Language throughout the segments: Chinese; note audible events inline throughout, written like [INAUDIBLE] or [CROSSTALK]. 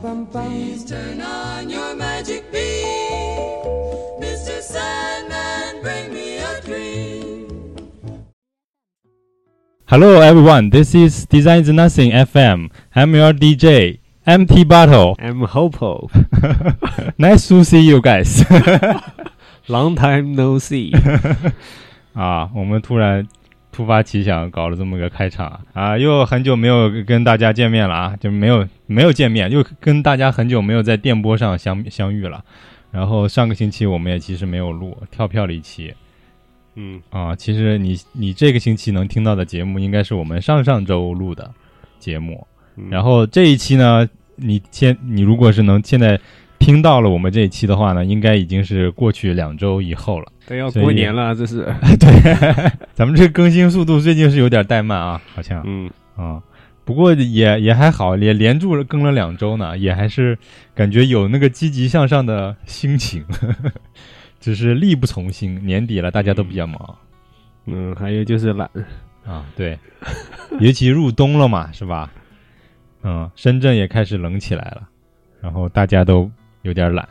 bum bum bum bum. Please turn on your magic beam. Mr. Sandman, bring me a dream. Hello everyone, this is Design is Nothing FM. I'm your DJ, MT Battle. I'm [LAUGHS] Hopo, [LAUGHS] Nice to see you guys. [LAUGHS] long time no see。啊，我们突然 突发奇想搞了这么个开场啊，又很久没有跟大家见面了啊，就没有没有见面，又跟大家很久没有在电波上相相遇了。然后上个星期我们也其实没有录，跳票了一期嗯，啊。其实你你这个星期能听到的节目，应该是我们上上周录的节目。然后这一期呢，你现你如果是能现在听到了我们这一期的话呢，应该已经是过去两周以后了。都要过年了，这是。[LAUGHS] 对，[LAUGHS] 咱们这更新速度最近是有点怠慢啊，好像嗯，啊、不过也也还好，也连住了更了两周呢，也还是感觉有那个积极向上的心情，[LAUGHS] 只是力不从心。年底了，大家都比较忙嗯，还有就是懒。啊，对，尤其入冬了嘛，是吧？嗯，深圳也开始冷起来了，然后大家都有点懒，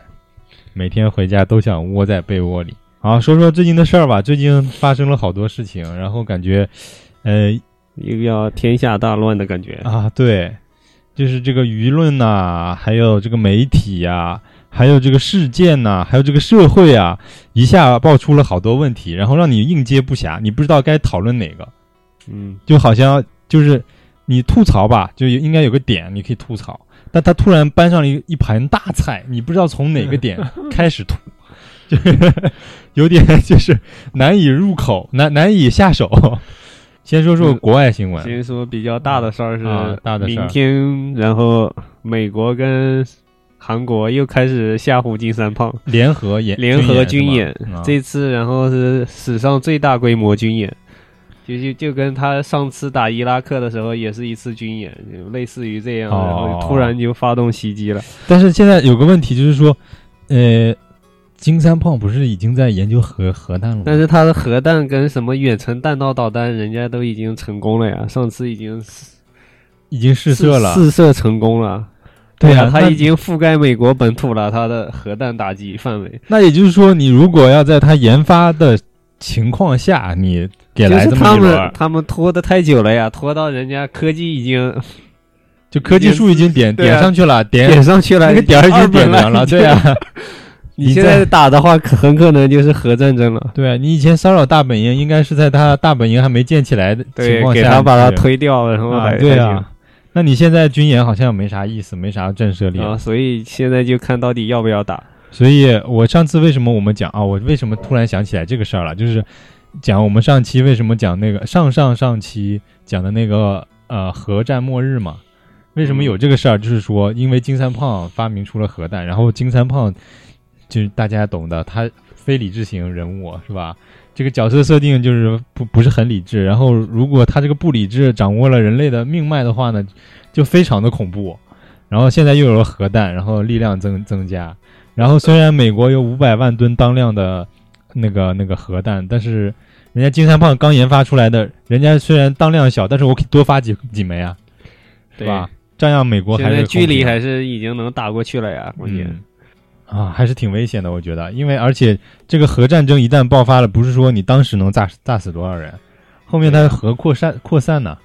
每天回家都想窝在被窝里。好，说说最近的事儿吧。最近发生了好多事情，然后感觉，呃又要天下大乱的感觉。啊，对，就是这个舆论呐、还有这个媒体呀、还有这个事件呐、还有这个社会啊，一下爆出了好多问题，然后让你应接不暇，你不知道该讨论哪个。嗯，就好像就是你吐槽吧，就应该有个点你可以吐槽，但他突然搬上了一一盘大菜，你不知道从哪个 [LAUGHS] 点开始吐，[LAUGHS] 就是有点就是难以入口，难难以下手。先说说国外新闻，先说比较大的事儿是啊大的事儿。明天，然后美国跟韩国又开始吓唬金三胖，联合演联合军军演，啊。这次然后是史上最大规模军演，就就就跟他上次打伊拉克的时候也是一次军演，就类似于这样，哦然后突然就发动袭击了。但是现在有个问题就是说，呃，金三胖不是已经在研究核核弹了吗？但是他的核弹跟什么远程弹道导弹，人家都已经成功了呀，上次已经已经试射了，试射成功了。对啊那他已经覆盖美国本土了，他的核弹打击范围。那也就是说，你如果要在他研发的情况下，你就是他们他们拖的太久了呀，拖到人家科技已经就科技树已经点啊点上去了，点点上去了，那个点已经点二亮了，本对啊，[LAUGHS] 你现在打的话，可很可能就是核战争了。对啊，你以前骚扰大本营，应该是在他大本营还没建起来的情，况下，给他把他推掉，然后啊，还对啊。那你现在军演好像没啥意思，没啥震慑力啊，所以现在就看到底要不要打。所以我上次为什么我们讲啊？我为什么突然想起来这个事儿了？就是讲我们上期为什么讲那个上上上期讲的那个呃核战末日嘛？为什么有这个事儿？就是说，因为金三胖发明出了核弹，然后金三胖就是大家懂的，他非理智型人物是吧？这个角色设定就是不不是很理智，然后如果他这个不理智掌握了人类的命脉的话呢，就非常的恐怖。然后现在又有了核弹，然后力量增增加，然后虽然美国有五百万吨当量的那个那个核弹，但是人家金三胖刚研发出来的，人家虽然当量小，但是我可以多发几几枚啊，对吧？照样美国还是距离还是已经能打过去了呀，关键。嗯啊，还是挺危险的，我觉得，因为而且这个核战争一旦爆发了，不是说你当时能炸炸死多少人，后面它核扩散扩散呢，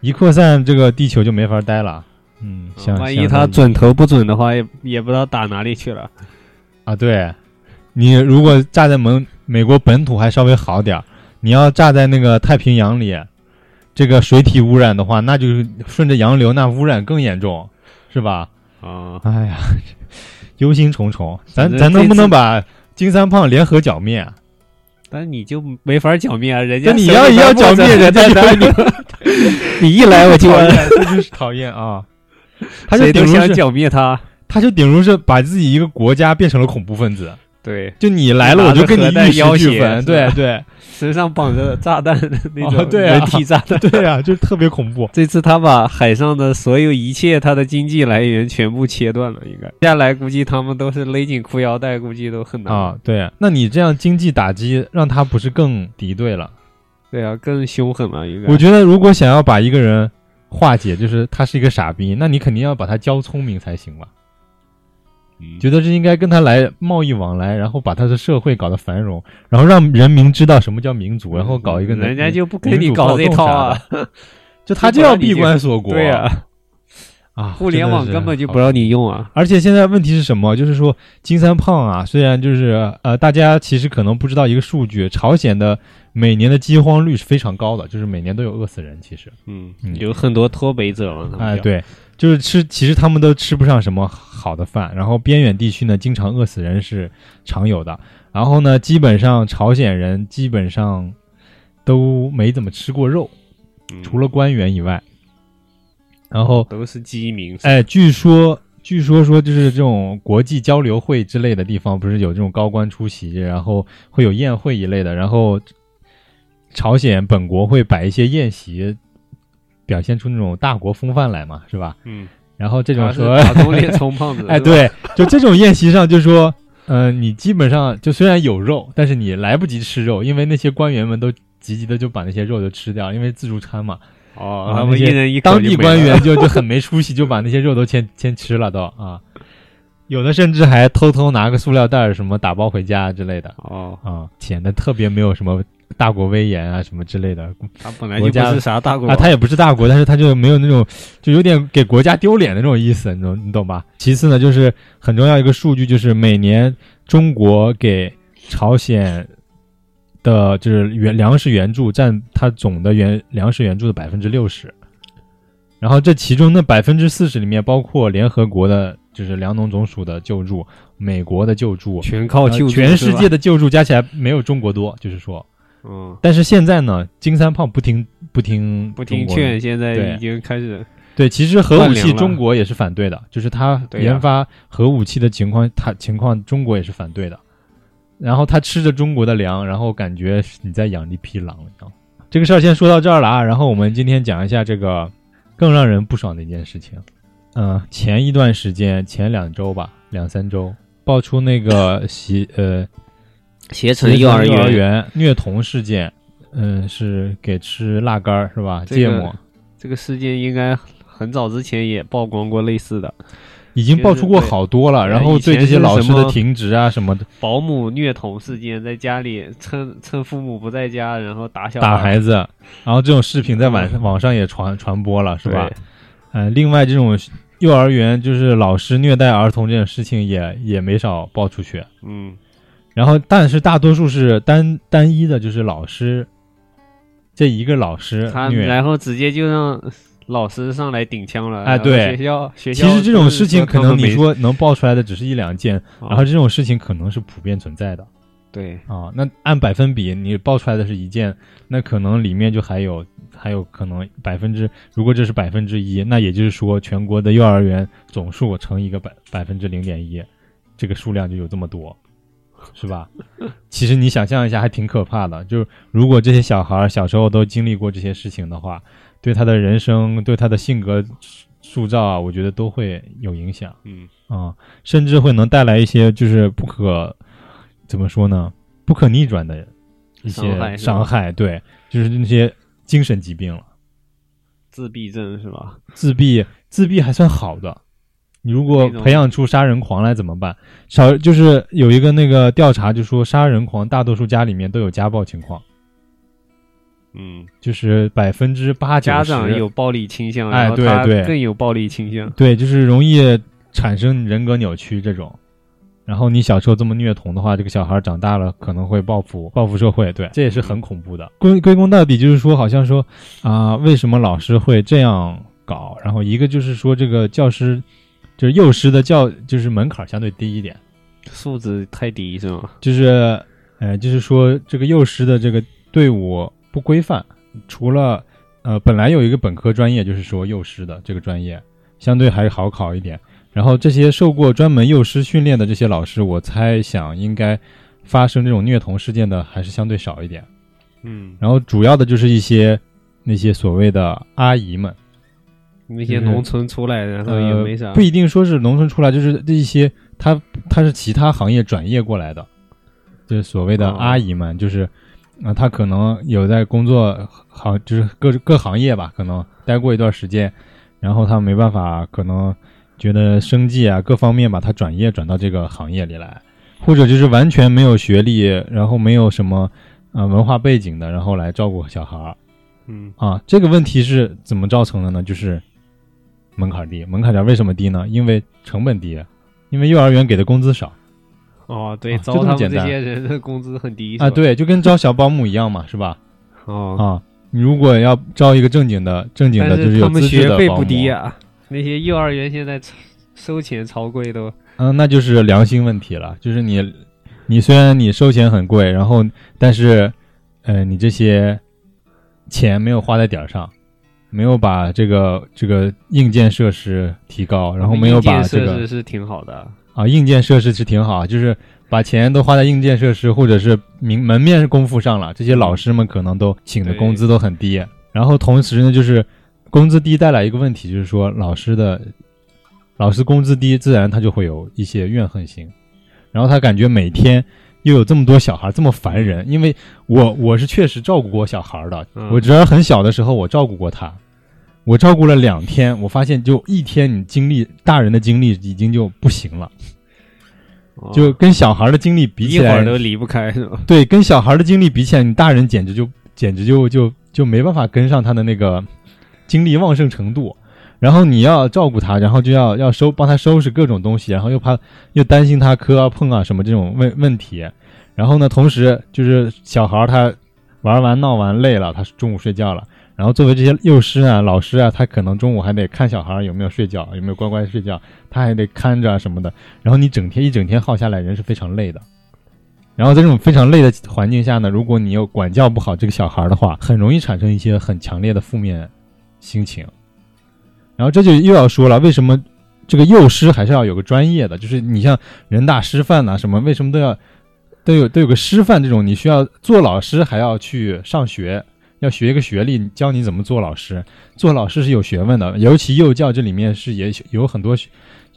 一扩散这个地球就没法待了。嗯，像万一像他准头不准的话，也也不知道打哪里去了。啊，对，你如果炸在美美国本土还稍微好点儿，你要炸在那个太平洋里，这个水体污染的话，那就是顺着洋流，那污染更严重，是吧？啊，哎呀，[LAUGHS] 忧心忡忡，咱咱能不能把金三胖联合剿灭啊？但你就没法剿灭啊，人家那你要也要剿灭人家，咱你 [LAUGHS] 你一来我就讨厌，[LAUGHS] 这就是讨厌啊！他就顶如是，剿灭他。他就顶如是把自己一个国家变成了恐怖分子。对，就你来了，我就跟你玉石俱焚。对对身上绑着炸弹的那哦种对体炸弹。[LAUGHS] 对啊，就特别恐怖。这次他把海上的所有一切他的经济来源全部切断了，应该接下来估计他们都是勒紧裤腰带，估计都很难啊，。对，那你这样经济打击，让他不是更敌对了？对啊，更凶狠了，应该。我觉得，如果想要把一个人化解，就是他是一个傻逼，那你肯定要把他教聪明才行吧？嗯觉得是应该跟他来贸易往来，然后把他的社会搞得繁荣，然后让人民知道什么叫民主，然后搞一个人家就不跟你搞这套啊。[LAUGHS] 就他就要闭关锁国。对啊，啊，互联网根本就不让你用啊。而且现在问题是什么？就是说金三胖啊，虽然就是呃，大家其实可能不知道一个数据，朝鲜的每年的饥荒率是非常高的，就是每年都有饿死人。其实，嗯嗯，有很多脱北者嘛。哎，叫，对，就是吃，其实他们都吃不上什么好的饭，然后边远地区呢，经常饿死人是常有的。然后呢，基本上朝鲜人基本上都没怎么吃过肉，嗯除了官员以外。然后都是饥民。哎，据说据说说就是这种国际交流会之类的地方，不是有这种高官出席，然后会有宴会一类的，然后朝鲜本国会摆一些宴席，表现出那种大国风范来嘛，是吧？嗯，然后这种说，打肿脸充胖子。[LAUGHS] 哎，对，就这种宴席上就说，呃，你基本上就虽然有肉，但是你来不及吃肉，因为那些官员们都急急的就把那些肉就吃掉，因为自助餐嘛。哦，啊他们一人一口当地官员就就很没出息，就把那些肉都先先吃了都啊，有的甚至还偷偷拿个塑料袋什么打包回家之类的哦，啊，显得特别没有什么大国威严啊什么之类的。他本来就不国家是啥大国。啊，他也不是大国，但是他就没有那种就有点给国家丢脸的那种意思，你懂你懂吧？其次呢，就是很重要一个数据，就是每年中国给朝鲜的就是援粮食援助占它总的援粮食援助的百分之六十，然后这其中的百分之四十里面包括联合国的，就是粮农总署的救助，美国的救助，全靠呃救助全世界的救助加起来没有中国多，就是说，嗯，但是现在呢，金三胖不听不听不听劝，现在已经开始对，其实核武器中国也是反对的，就是他研发核武器的情况，他情况中国也是反对的。然后他吃着中国的粮，然后感觉你在养一匹狼，一样？这个事儿先说到这儿了啊。然后我们今天讲一下这个更让人不爽的一件事情。嗯、前一段时间，前两周吧，两三周，爆出那个习呃携程幼儿幼儿园，虐童事件，嗯、是给吃辣干儿是吧？芥末。这个事件应该很早之前也曝光过类似的。已经爆出过好多了，然后对这些老师的停职啊什么的，保姆虐童事件，在家里趁趁父母不在家，然后打小孩。打孩子，然后这种视频在网上网上也传传播了，是吧？嗯呃，另外这种幼儿园就是老师虐待儿童这种事情也也没少爆出去，嗯，然后但是大多数是单单一的，就是老师这一个老师他虐。然后直接就让老师上来顶枪了。哎对学校学校其实这种事情可能你说能爆出来的只是一两件，啊然后这种事情可能是普遍存在的。对啊，那按百分比，你报出来的是一件，那可能里面就还有还有可能百分之，如果这是百分之一，那也就是说全国的幼儿园总数乘一个百百分之零点一，这个数量就有这么多，是吧？其实你想象一下，还挺可怕的。就是如果这些小孩小时候都经历过这些事情的话，对他的人生、对他的性格塑造啊，我觉得都会有影响。嗯啊，甚至会能带来一些就是不可怎么说呢，不可逆转的一些伤害伤害，对，就是那些精神疾病了。自闭症是吧？自闭，自闭还算好的，你如果培养出杀人狂来怎么办？少就是有一个那个调查就说，杀人狂大多数家里面都有家暴情况，嗯，就是百分之八九家长有暴力倾向，哎对对更有暴力倾向。对，就是容易产生人格扭曲这种。然后你小时候这么虐童的话，这个小孩长大了可能会报复报复社会，对，这也是很恐怖的。归归功到底就是说，好像说啊、为什么老师会这样搞？然后一个就是说，这个教师就是幼师的教就是门槛相对低一点，素质太低是吗？就是呃，就是说这个幼师的这个队伍不规范，除了呃，本来有一个本科专业就是说幼师的这个专业，相对还好考一点。然后这些受过专门幼师训练的这些老师，我猜想应该发生这种虐童事件的还是相对少一点。嗯，然后主要的就是一些那些所谓的阿姨们，那些农村出来的，然后也呃没啥，不一定说是农村出来，就是这一些他他是其他行业转业过来的，就是所谓的哦。阿姨们，就是啊、他可能有在工作行，就是各各行业吧，可能待过一段时间，然后他没办法，可能觉得生计啊各方面吧，他转业转到这个行业里来，或者就是完全没有学历，然后没有什么呃文化背景的，然后来照顾小孩儿。嗯。啊，这个问题是怎么造成的呢？就是门槛低，门槛点为什么低呢？因为成本低，因为幼儿园给的工资少哦，对，招他们这些人的工资很低啊，对，就跟招小保姆一样嘛，是吧？哦，啊，你如果要招一个正经的、正经的，就是有他们资质的保姆学费不低，啊，那些幼儿园现在收钱超贵都，嗯，那就是良心问题了。就是你，你虽然你收钱很贵，然后但是，呃，你这些钱没有花在点儿上，没有把这个这个硬件设施提高，然后没有把这个设施是挺好的，啊，硬件设施是挺好，就是把钱都花在硬件设施或者是明门面功夫上了。这些老师们可能都请的工资都很低，然后同时呢，就是工资低带来一个问题，就是说老师的老师工资低，自然他就会有一些怨恨心，然后他感觉每天又有这么多小孩这么烦人，因为我我是确实照顾过小孩的，嗯我侄儿很小的时候我照顾过他。我照顾了两天，我发现就一天，你精力大人的精力已经就不行了。哦就跟小孩的精力比起来一会儿，都离不开是吧？对，跟小孩的精力比起来，你大人简直就简直就就就没办法跟上他的那个精力旺盛程度。然后你要照顾他，然后就要要收帮他收拾各种东西，然后又怕又担心他磕啊碰啊什么这种问问题。然后呢，同时就是小孩他玩完闹完累了，他中午睡觉了。然后作为这些幼师啊、老师啊，他可能中午还得看小孩有没有睡觉，有没有乖乖睡觉，他还得看着啊什么的。然后你整天一整天耗下来，人是非常累的。然后在这种非常累的环境下呢，如果你又管教不好这个小孩的话，很容易产生一些很强烈的负面心情。然后这就又要说了，为什么这个幼师还是要有个专业的？就是你像人大师范呐、什么，为什么都要都有都有个师范这种？你需要做老师还要去上学，要学一个学历，教你怎么做老师。做老师是有学问的，尤其幼教这里面是也有很多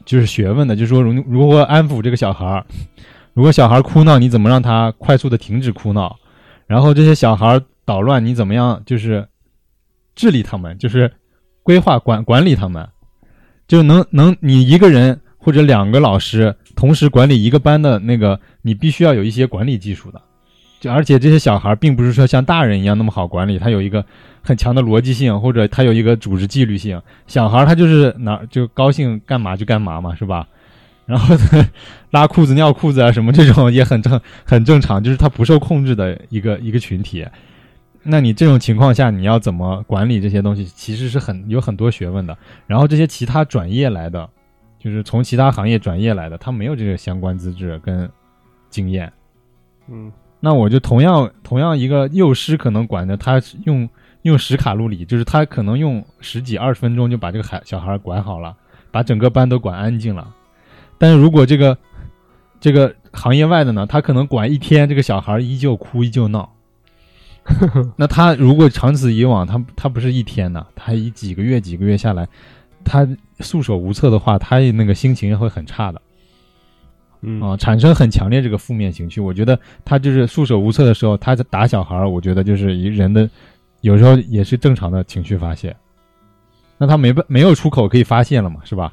就是学问的，就是说如如何安抚这个小孩儿。如果小孩哭闹，你怎么让他快速的停止哭闹？然后这些小孩捣乱，你怎么样就是治理他们，就是规划管管理他们，就能能你一个人或者两个老师同时管理一个班的那个，你必须要有一些管理技术的。就而且这些小孩并不是说像大人一样那么好管理，他有一个很强的逻辑性，或者他有一个组织纪律性。小孩他就是哪就高兴干嘛就干嘛嘛，是吧？[LAUGHS] 然后拉裤子、尿裤子啊什么这种也很正很正常，就是他不受控制的一个一个群体。那你这种情况下，你要怎么管理这些东西，其实是很有很多学问的。然后这些其他转业来的，就是从其他行业转业来的，他没有这个相关资质跟经验。嗯，那我就同样同样一个幼师可能管着他用用十卡路里，就是他可能用十几二十分钟就把这个孩小孩管好了，把整个班都管安静了。但是如果这个这个行业外的呢，他可能管一天，这个小孩依旧哭依旧闹。[LAUGHS] 那他如果长此以往，他他不是一天呢，他一几个月几个月下来，他束手无策的话，他那个心情会很差的。嗯啊，产生很强烈这个负面情绪。我觉得他就是束手无策的时候，他在打小孩儿，我觉得就是一人的有时候也是正常的情绪发泄。那他没办没有出口可以发泄了嘛，是吧？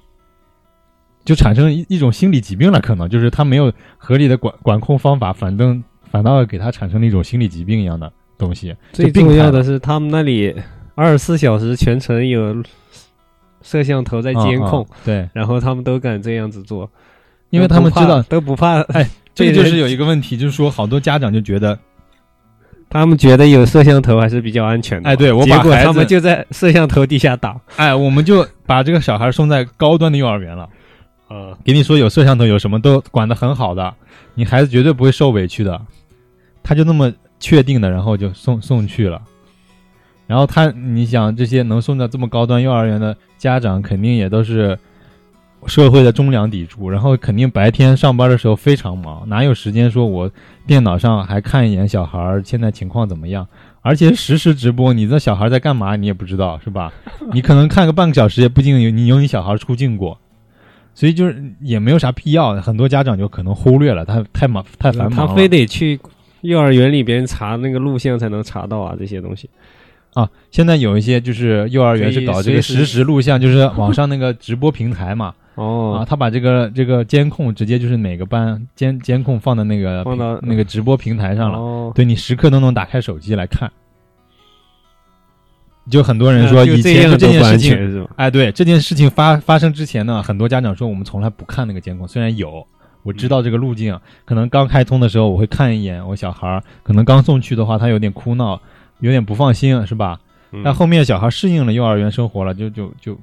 就产生一一种心理疾病了，可能就是他没有合理的管管控方法，反正反倒给他产生了一种心理疾病一样的东西。最重要的是他们那里二十四小时全程有摄像头在监控，对，然后他们都敢这样子做，因为他们知道，都不怕，[LAUGHS] 哎，这个就是有一个问题，就是说好多家长就觉得，他们觉得有摄像头还是比较安全的。哎对我把孩子他们就在摄像头底下打。哎，我们就把这个小孩送在高端的幼儿园了。呃，给你说有摄像头，有什么都管得很好的，你孩子绝对不会受委屈的。他就那么确定的，然后就送送去了。然后他，你想这些能送到这么高端幼儿园的家长，肯定也都是社会的中良砥柱，然后肯定白天上班的时候非常忙，哪有时间说我电脑上还看一眼小孩现在情况怎么样？而且实时直播，你这小孩在干嘛你也不知道是吧？[LAUGHS] 你可能看个半个小时，也不一定有你有你小孩出镜过，所以就是也没有啥必要，很多家长就可能忽略了，他太忙太繁忙了。他非得去幼儿园里边查那个录像才能查到啊，这些东西。啊，现在有一些就是幼儿园是搞这个实时录像，就是网上那个直播平台嘛，[LAUGHS] 哦啊，哦，他把这个这个监控直接就是每个班监监控放到那个放到那个直播平台上了，哦，对你时刻都能打开手机来看。就很多人说就以前就这件事情？哎，对这件事情发发生之前呢，很多家长说我们从来不看那个监控，虽然有。我知道这个路径，可能刚开通的时候我会看一眼我小孩儿，可能刚送去的话他有点哭闹，有点不放心，是吧？嗯但后面小孩适应了幼儿园生活了，就就就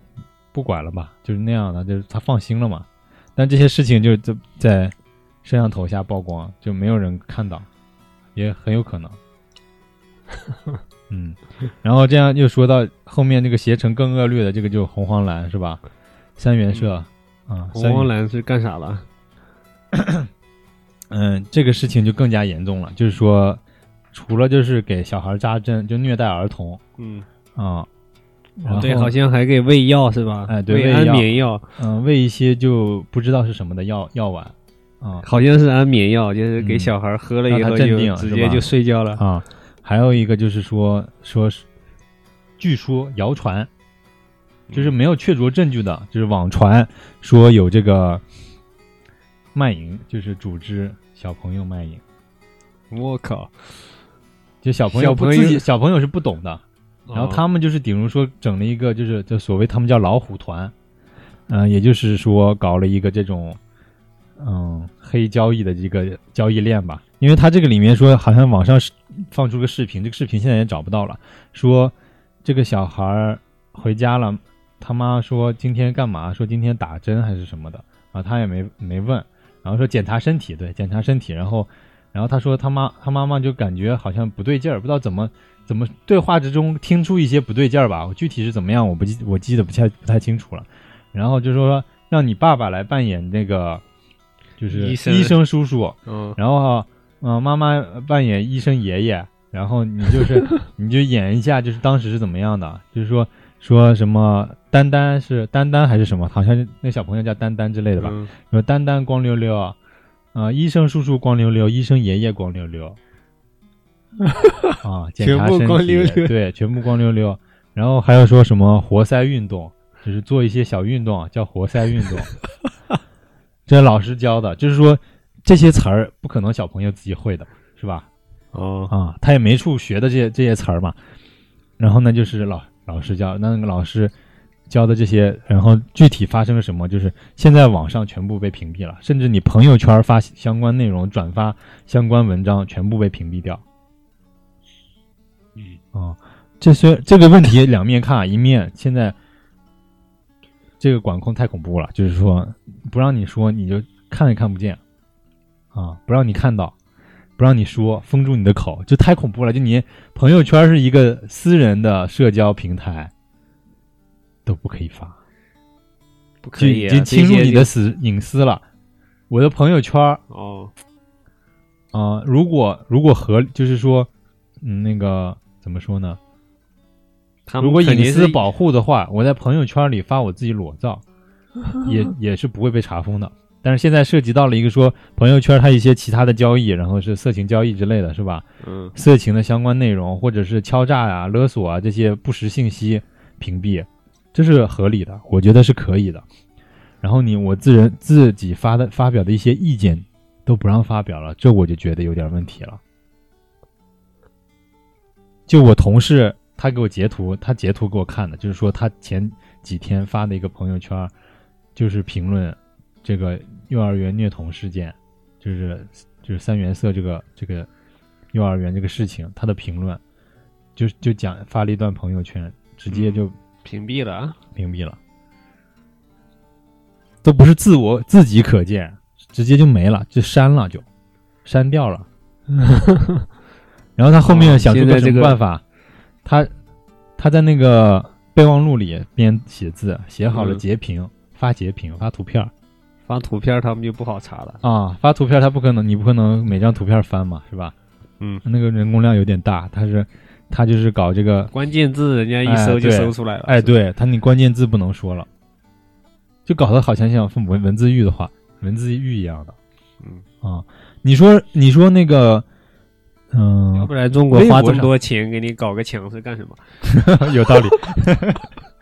不管了吧，就是那样的，就是他放心了嘛。但这些事情就就在摄像头下曝光，就没有人看到，也很有可能。[LAUGHS] 嗯，然后这样又说到后面这个携程更恶劣的这个就是红黄蓝是吧？三元社啊，红黄蓝是干啥了？[COUGHS] 嗯，这个事情就更加严重了，就是说，除了就是给小孩扎针，就虐待儿童嗯，啊，对，好像还给喂药是吧？哎对喂安眠药，嗯，喂一些就不知道是什么的药药丸啊好像是安眠药，就是给嗯小孩喝了以后镇就定直接就睡觉了。啊，还有一个就是说说是，据说谣传，就是没有确凿证据的，就是网传说有这个卖淫，就是组织小朋友卖淫，我靠！就小朋友不自己小朋友是不懂的，然后哦他们就是比如说整了一个就是就所谓他们叫老虎团，嗯、也就是说搞了一个这种嗯黑交易的这个交易链吧。因为他这个里面说好像网上是放出个视频，这个视频现在也找不到了，说这个小孩儿回家了，他妈说今天干嘛？说今天打针还是什么的，然后他也没没问，然后说检查身体，对，检查身体，然后。然后他说他妈他妈妈就感觉好像不对劲儿，不知道怎么怎么对话之中听出一些不对劲儿吧？我具体是怎么样，我不记我记得不太不太清楚了。然后就说让你爸爸来扮演那个就是医生医生叔叔，嗯，然后嗯、呃妈妈扮演医生爷爷，然后你就是 [LAUGHS] 你就演一下就是当时是怎么样的，就是说说什么丹丹是丹丹还是什么，好像那小朋友叫丹丹之类的吧？嗯说丹丹光溜溜，啊、医生叔叔光溜溜，医生爷爷光溜溜，[LAUGHS] 啊，检查身体光溜溜对，全部光溜溜。然后还有说什么活塞运动，就是做一些小运动啊，叫活塞运动。[LAUGHS] 这老师教的，就是说这些词儿不可能小朋友自己会的，是吧？哦，啊，他也没处学的这些这些词儿嘛。然后呢，就是老老师教，那那个老师教的这些，然后具体发生了什么，就是现在网上全部被屏蔽了，甚至你朋友圈发相关内容、转发相关文章，全部被屏蔽掉。嗯，啊，这虽这个问题两面看啊，一面现在这个管控太恐怖了，就是说不让你说，你就看也看不见啊，不让你看到，不让你说，封住你的口，就太恐怖了。就你朋友圈是一个私人的社交平台，都不可以发，就不可以啊，已经侵入你的私隐私了。我的朋友圈哦，啊、如果如果合，就是说，嗯，那个怎么说呢？他们如果隐私保护的话，我在朋友圈里发我自己裸照，[LAUGHS] 也也是不会被查封的。但是现在涉及到了一个说朋友圈它一些其他的交易，然后是色情交易之类的，是吧？嗯色情的相关内容，或者是敲诈啊、勒索啊这些不实信息屏蔽，这是合理的，我觉得是可以的。然后你我自人自己发的发表的一些意见都不让发表了，这我就觉得有点问题了。就我同事他给我截图，他截图给我看的，就是说他前几天发的一个朋友圈，就是评论这个幼儿园虐童事件，就是就是三原色这个这个幼儿园这个事情，他的评论就就讲发了一段朋友圈，直接就屏蔽了啊，屏蔽了，都不是自我自己可见，直接就没了，就删了就删掉了。[LAUGHS] 然后他后面想出个什哦现在这个办法？他他在那个备忘录里边写字，写好了嗯截屏，发截屏，发图片发图片他们就不好查了。啊，发图片他不可能，你不可能每张图片翻嘛，是吧？嗯，那个人工量有点大，他是他就是搞这个，关键字人家一哎搜就搜出来了。哎，对他那关键字不能说了，就搞得好像像文文字狱的话，文字狱一样的。嗯啊，你说你说那个，嗯要嗯不，然中国花这么多钱给你搞个墙是干什么？[LAUGHS] 有道理。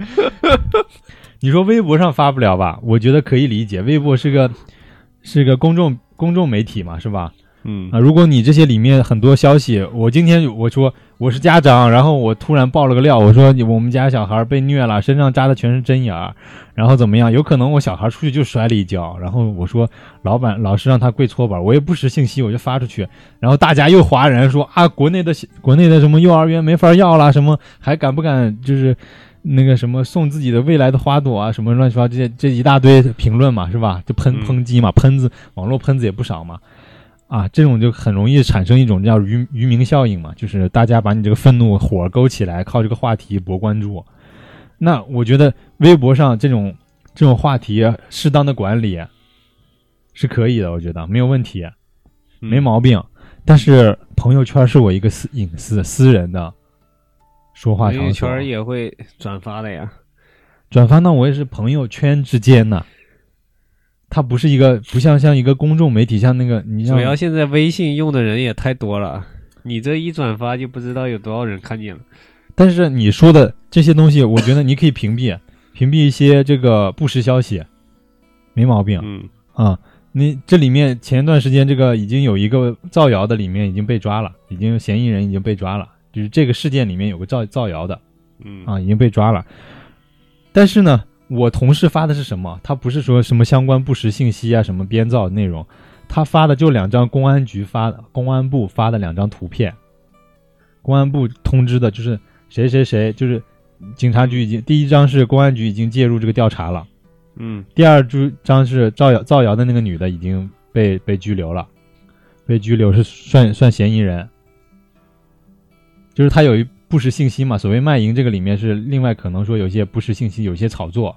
[LAUGHS] 你说微博上发不了吧？我觉得可以理解，微博是个是个公众公众媒体嘛，是吧？嗯啊，如果你这些里面很多消息，我今天我说我是家长，然后我突然爆了个料，我说你我们家小孩被虐了，身上扎的全是针眼儿，然后怎么样？有可能我小孩出去就摔了一跤，然后我说老板老师让他跪搓板，我也不识信息，我就发出去，然后大家又哗然说啊，国内的国内的什么幼儿园没法要了，什么还敢不敢就是。那个什么送自己的未来的花朵啊，什么乱七八糟这些这一大堆评论嘛，是吧？就喷嗯抨击嘛，喷子网络喷子也不少嘛。啊，这种就很容易产生一种叫渔渔民效应嘛，就是大家把你这个愤怒火勾起来，靠这个话题博关注。那我觉得微博上这种这种话题适当的管理是可以的，我觉得没有问题，嗯没毛病。但是朋友圈是我一个私隐私私人的说话朋友，圈也会转发的呀。转发呢，我也是朋友圈之间呢。它不是一个不像像一个公众媒体，像那个你像主要现在微信用的人也太多了，你这一转发就不知道有多少人看见了。但是你说的这些东西，我觉得你可以屏蔽，[LAUGHS] 屏蔽一些这个不实消息，没毛病嗯啊。你这里面前一段时间这个已经有一个造谣的，里面已经被抓了，已经嫌疑人已经被抓了，就是这个事件里面有个造造谣的嗯啊，已经被抓了。但是呢，我同事发的是什么？他不是说什么相关不实信息啊，什么编造内容，他发的就两张公安局发的，公安部发的两张图片，公安部通知的就是谁谁谁，就是警察局已经第一张是公安局已经介入这个调查了，嗯。第二张是造谣造谣的那个女的已经被被拘留了，被拘留是算算嫌疑人，就是他有一不实信息嘛，所谓卖淫这个里面是另外可能说有些不实信息，有些炒作，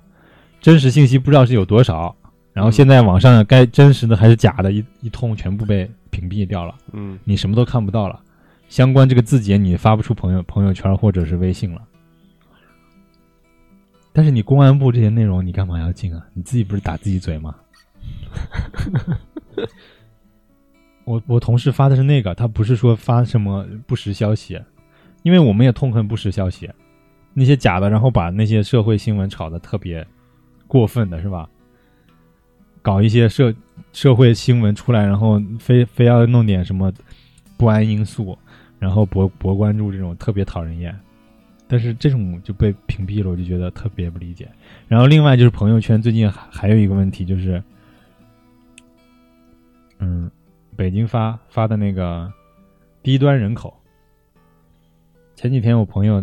真实信息不知道是有多少，然后现在网上该真实的还是假的，一一通全部被屏蔽掉了，嗯你什么都看不到了，相关这个字节你发不出朋友朋友圈或者是微信了。但是你公安部这些内容，你干嘛要进啊？你自己不是打自己嘴吗？[LAUGHS] 我我同事发的是那个，他不是说发什么不实消息，因为我们也痛恨不实消息，那些假的，然后把那些社会新闻炒的特别过分的是吧？搞一些社社会新闻出来，然后非非要弄点什么不安因素，然后博博关注，这种特别讨人厌。但是这种就被屏蔽了，我就觉得特别不理解。然后另外就是朋友圈最近还还有一个问题就是，嗯，北京发发的那个低端人口，前几天我朋友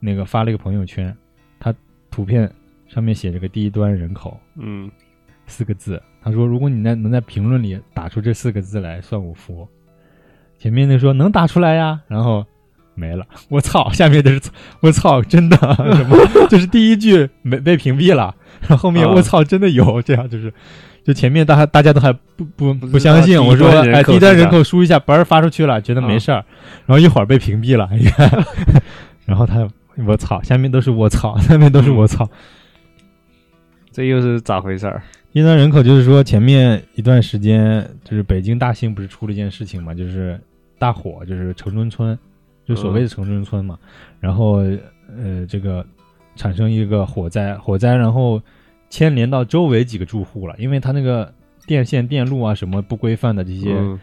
那个发了一个朋友圈，他图片上面写着个低端人口嗯四个字，他说如果你在能在评论里打出这四个字来，算我服。前面那说能打出来呀，然后没了，我操！下面的是 [LAUGHS] 我操，真的什么？就是第一句没被屏蔽了，然后后面啊我操，真的有这样，就是就前面大家大家都还不不不相信，我说哎低端人口输一下，嘣儿发出去了，觉得没啊事儿，然后一会儿被屏蔽了，你看，[LAUGHS] 然后他我操，下面都是我操，下面都是我操。这又是咋回事儿？低端人口就是说，前面一段时间就是北京大兴不是出了一件事情嘛，就是大火，就是城中村，就所谓的城中村嘛。然后呃，这个产生一个火灾，火灾然后牵连到周围几个住户了，因为它那个电线、电路啊什么不规范的这些嗯。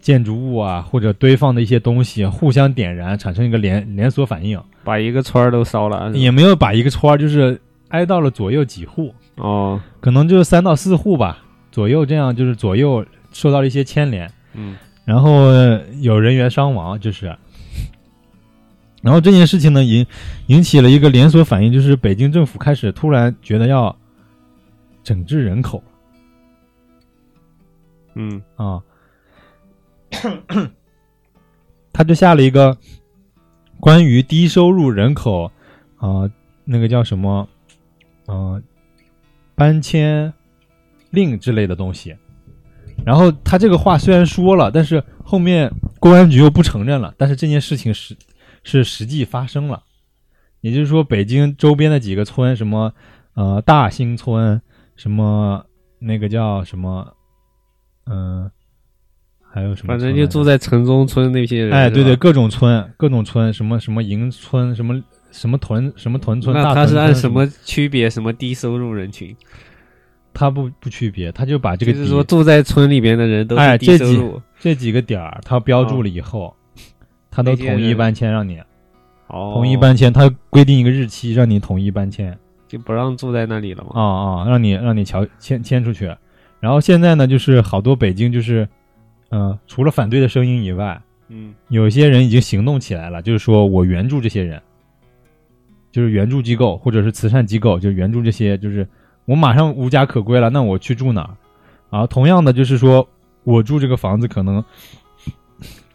建筑物啊，或者堆放的一些东西互相点燃，产生一个连连锁反应，把一个村儿都烧了。也没有把一个村儿就是挨到了左右几户。哦，可能就是三到四户吧左右，这样就是左右受到了一些牵连，嗯。然后呃有人员伤亡，就是，然后这件事情呢引引起了一个连锁反应，就是北京政府开始突然觉得要整治人口嗯啊，[COUGHS] 他就下了一个关于低收入人口啊、那个叫什么，呃，搬迁令之类的东西。然后他这个话虽然说了，但是后面公安局又不承认了。但是这件事情是是实际发生了，也就是说，北京周边的几个村，什么呃大兴村，什么那个叫什么，嗯、还有什么？反正就住在城中村那些人。哎，对对，各种村，各种村，什么什么营村，什么什么屯，什么屯村，那他是按什么区别？什么低收入人群？他不不区别，他就把这个就是说住在村里边的人都是低哎这几。这几个点儿，他标注了以后，他都统一搬迁，让你哦，统一搬迁，他规定一个日期，让你统一搬迁就不让住在那里了嘛。啊啊，让你让你瞧迁迁出去。然后现在呢，就是好多北京就是，呃，除了反对的声音以外，嗯有些人已经行动起来了，就是说我援助这些人，就是援助机构或者是慈善机构，就是援助这些，就是我马上无家可归了，那我去住哪儿？啊，同样的就是说我住这个房子可能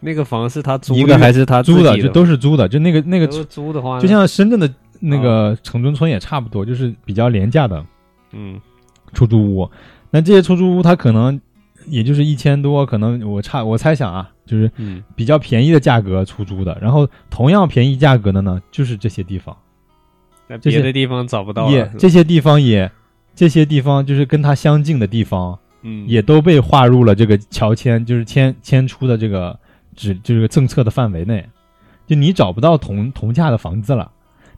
那个房是他租一个月的还是他租的，就都是租的，就那个那个租的话，就像深圳的那个城中村也差不多，就是比较廉价的嗯。出租屋。那这些出租屋它可能也就是一千多，可能我差我猜想啊，就是嗯。比较便宜的价格出租的，然后同样便宜价格的呢，就是这些地方，在这些别的地方找不到也这些地方也这些地方就是跟它相近的地方，嗯。也都被划入了这个乔迁，就是迁迁出的这个指就是政策的范围内。就你找不到同同价的房子了，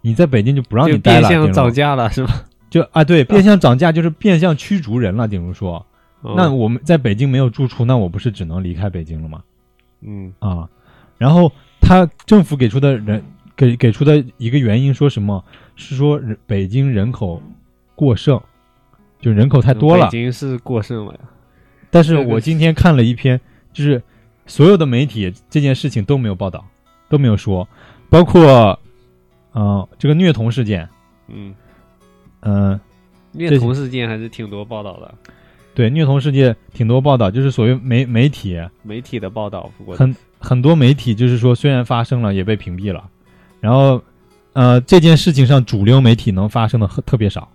你在北京就不让你待了，变相涨价了是吧？[LAUGHS] 就啊，对，变相涨价就是变相驱逐人了。顶如说，哦那我们在北京没有住处，那我不是只能离开北京了吗？嗯啊，然后他政府给出的人给给出的一个原因说什么？是说人北京人口过剩，就人口太多了北。京是过剩了呀。但是我今天看了一篇，就是所有的媒体这件事情都没有报道，都没有说，包括呃这个虐童事件，嗯，嗯、虐童事件还是挺多报道的，对虐童事件挺多报道，就是所谓媒媒体媒体的报道很很多媒体就是说虽然发生了也被屏蔽了，然后呃这件事情上主流媒体能发生的很特别少，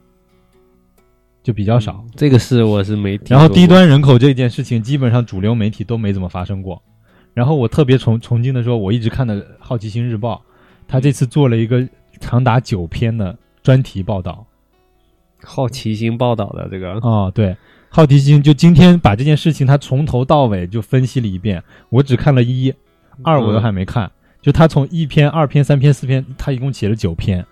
就比较少。嗯这个是我是没听。然后低端人口这件事情，基本上主流媒体都没怎么发生过。然后我特别崇崇敬的说，我一直看的《好奇心日报》，他这次做了一个长达九篇的专题报道。好奇心报道的这个，哦，对，好奇心就今天把这件事情他从头到尾就分析了一遍。我只看了一，二我都还没看。就他从一篇、二篇、三篇、四篇，他一共写了九篇，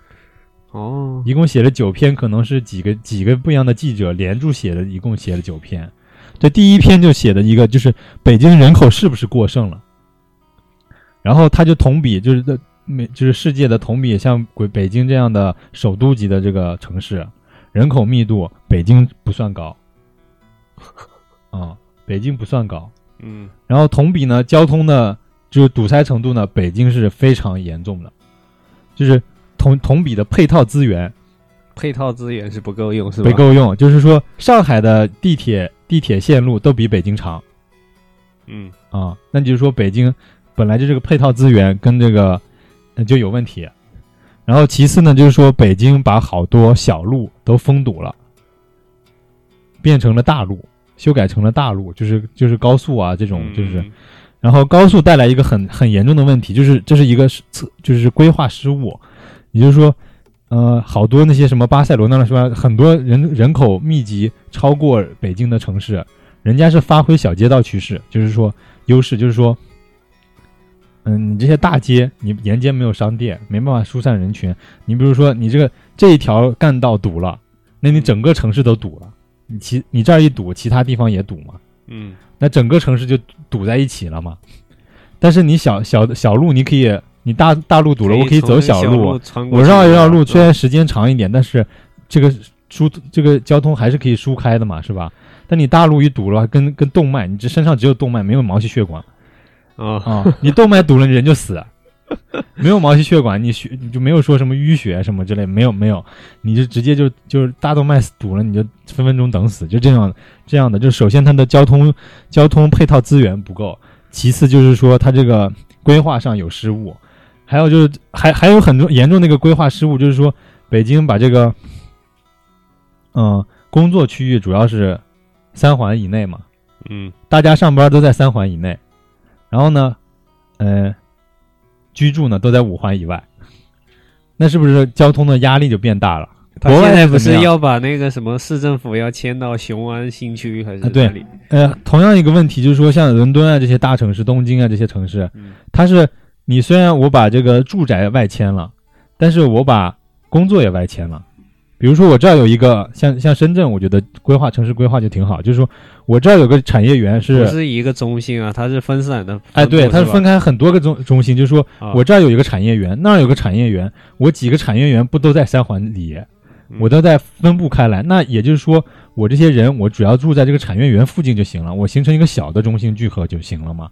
哦，一共写了九篇，可能是几个几个不一样的记者连住写的，一共写了九篇。这第一篇就写的一个就是北京人口是不是过剩了，然后他就同比就是的美就是世界的同比，像北北京这样的首都级的这个城市，人口密度北京不算高，啊，北京不算高。嗯然后同比呢，交通呢就是堵塞程度呢，北京是非常严重的，就是同同比的配套资源配套资源是不够用是吧？不够用，就是说上海的地铁地铁线路都比北京长嗯啊，那就是说北京本来就这个配套资源跟这个呃就有问题。然后其次呢，就是说北京把好多小路都封堵了，变成了大路，修改成了大路，就是就是高速啊这种就是。嗯然后高速带来一个很很严重的问题，就是这是一个是策就是规划失误，也就是说，呃，好多那些什么巴塞罗那是吧，很多人人口密集超过北京的城市，人家是发挥小街道趋势，就是说优势，就是说，嗯，你这些大街你沿街没有商店，没办法疏散人群，你比如说你这个这一条干道堵了，那你整个城市都堵了，你其你这儿一堵，其他地方也堵嘛，嗯那整个城市就堵在一起了嘛。但是你小小小路，你可以，你大大路堵了，我可以走小路，我绕一绕路，虽然时间长一点，但是这个疏这个交通还是可以疏开的嘛，是吧？但你大路一堵了，跟跟动脉，你这身上只有动脉，没有毛细血管啊。啊，你动脉堵了，人就死。[LAUGHS] 没有毛细血管，你血你就没有说什么淤血什么之类，没有没有，你就直接就就是大动脉堵了，你就分分钟等死，就这样这样的。就首先它的交通交通配套资源不够，其次就是说它这个规划上有失误，还有就是还还有很多严重的一个规划失误，就是说北京把这个，嗯，工作区域主要是三环以内嘛，嗯。大家上班都在三环以内，然后呢，呃，居住呢都在五环以外，那是不是交通的压力就变大了？国外不是要把那个什么市政府要迁到雄安新区还是啊对哪里？呃，同样一个问题就是说，像伦敦啊这些大城市，东京啊这些城市，嗯它是你虽然我把这个住宅外迁了，但是我把工作也外迁了。比如说我这儿有一个像像深圳，我觉得规划城市规划就挺好，就是说我这儿有个产业园不是，是一个中心啊，它是分散的。哎，对，它是是分开很多个中中心，就是说啊我这儿有一个产业园，那儿有个产业园，我几个产业园不都在三环里，嗯我都在分布开来。那也就是说，我这些人我主要住在这个产业园附近就行了，我形成一个小的中心聚合就行了嘛。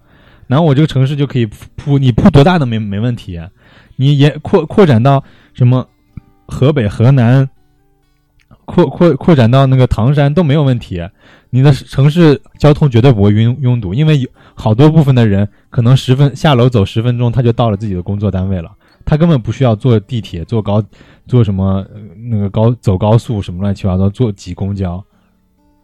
然后我这个城市就可以铺，你铺多大的没没问题，你也扩扩展到什么河北、河南，扩扩扩展到那个唐山都没有问题。你的城市交通绝对不会拥拥堵，因为有好多部分的人可能十分下楼走十分钟他就到了自己的工作单位了，他根本不需要坐地铁、坐高、坐什么、呃那个高走高速什么乱七八糟，坐挤公交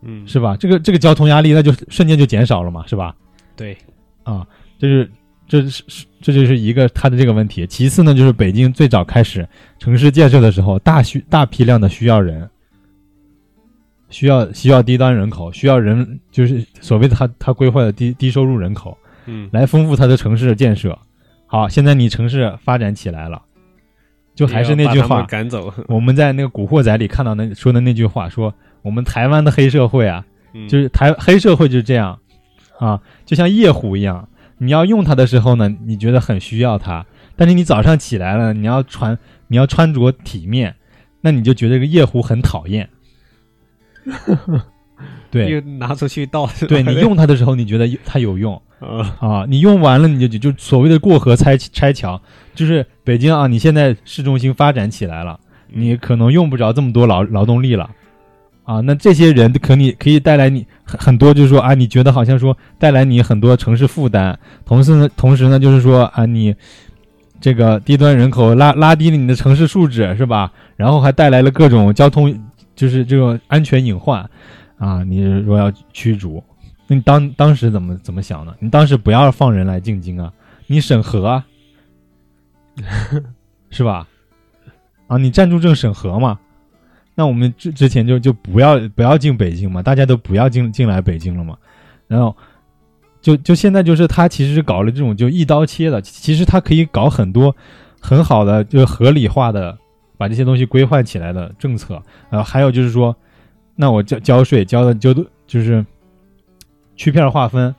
嗯是吧？这个这个交通压力那就瞬间就减少了嘛，是吧？对，啊，这是这是这就是一个他的这个问题。其次呢，就是北京最早开始城市建设的时候，大需大批量的需要人，需要需要低端人口，需要人就是所谓的他他规划的低低收入人口，嗯来丰富他的城市建设。好，现在你城市发展起来了，就还是那句话，赶走。[LAUGHS] 我们在那个《古惑仔》里看到那说的那句话，说我们台湾的黑社会啊，嗯就是台黑社会就是这样啊，就像夜壶一样，你要用它的时候呢，你觉得很需要它，但是你早上起来了，你要穿你要穿着体面，那你就觉得这个夜壶很讨厌。[LAUGHS] 对又拿出去倒。对，你 [LAUGHS] 用它的时候，你觉得它有用啊啊，你用完了你就就就所谓的过河拆拆桥，就是北京啊，你现在市中心发展起来了，你可能用不着这么多劳劳动力了。啊，那这些人可你可以带来你很很多，就是说啊，你觉得好像说带来你很多城市负担，同时呢，同时呢，就是说啊，你这个低端人口拉拉低了你的城市素质，是吧？然后还带来了各种交通，就是这种安全隐患啊，你若要驱逐，那你当当时怎么怎么想呢？你当时不要放人来进京啊，你审核啊，[LAUGHS] 是吧？啊，你暂住证审核嘛。那我们之之前就就不要不要进北京嘛，大家都不要进进来北京了嘛。然后就就现在就是他其实是搞了这种就一刀切的，其实他可以搞很多很好的就是合理化的把这些东西规划起来的政策。呃，还有就是说，那我交交税交的就就是区片划分，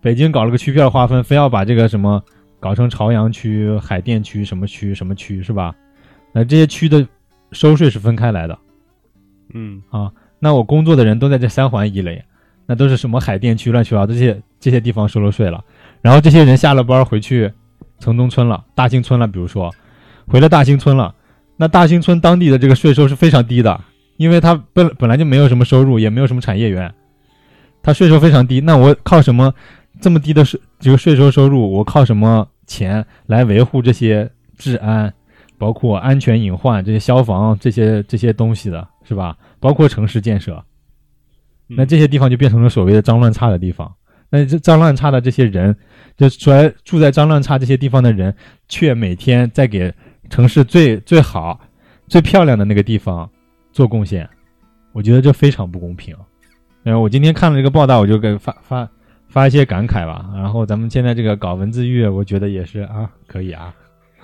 北京搞了个区片划分，非要把这个什么搞成朝阳区、海淀区什么区什么区是吧？那这些区的收税是分开来的。嗯啊那我工作的人都在这三环以内，那都是什么海淀区乱七八糟这些这些地方收了税了。然后这些人下了班回去城中村了、大兴村了，比如说回了大兴村了，那大兴村当地的这个税收是非常低的，因为他本本来就没有什么收入，也没有什么产业园，他税收非常低。那我靠什么这么低的税这个税收收入？我靠什么钱来维护这些治安？包括安全隐患、这些消防这些这些东西的，是吧？包括城市建设，那这些地方就变成了所谓的脏乱差的地方。那这脏乱差的这些人，就出来住在脏乱差这些地方的人，却每天在给城市最最好、最漂亮的那个地方做贡献，我觉得这非常不公平。然后我今天看了这个报道，我就给发发发一些感慨吧。然后咱们现在这个搞文字狱，我觉得也是啊，可以啊，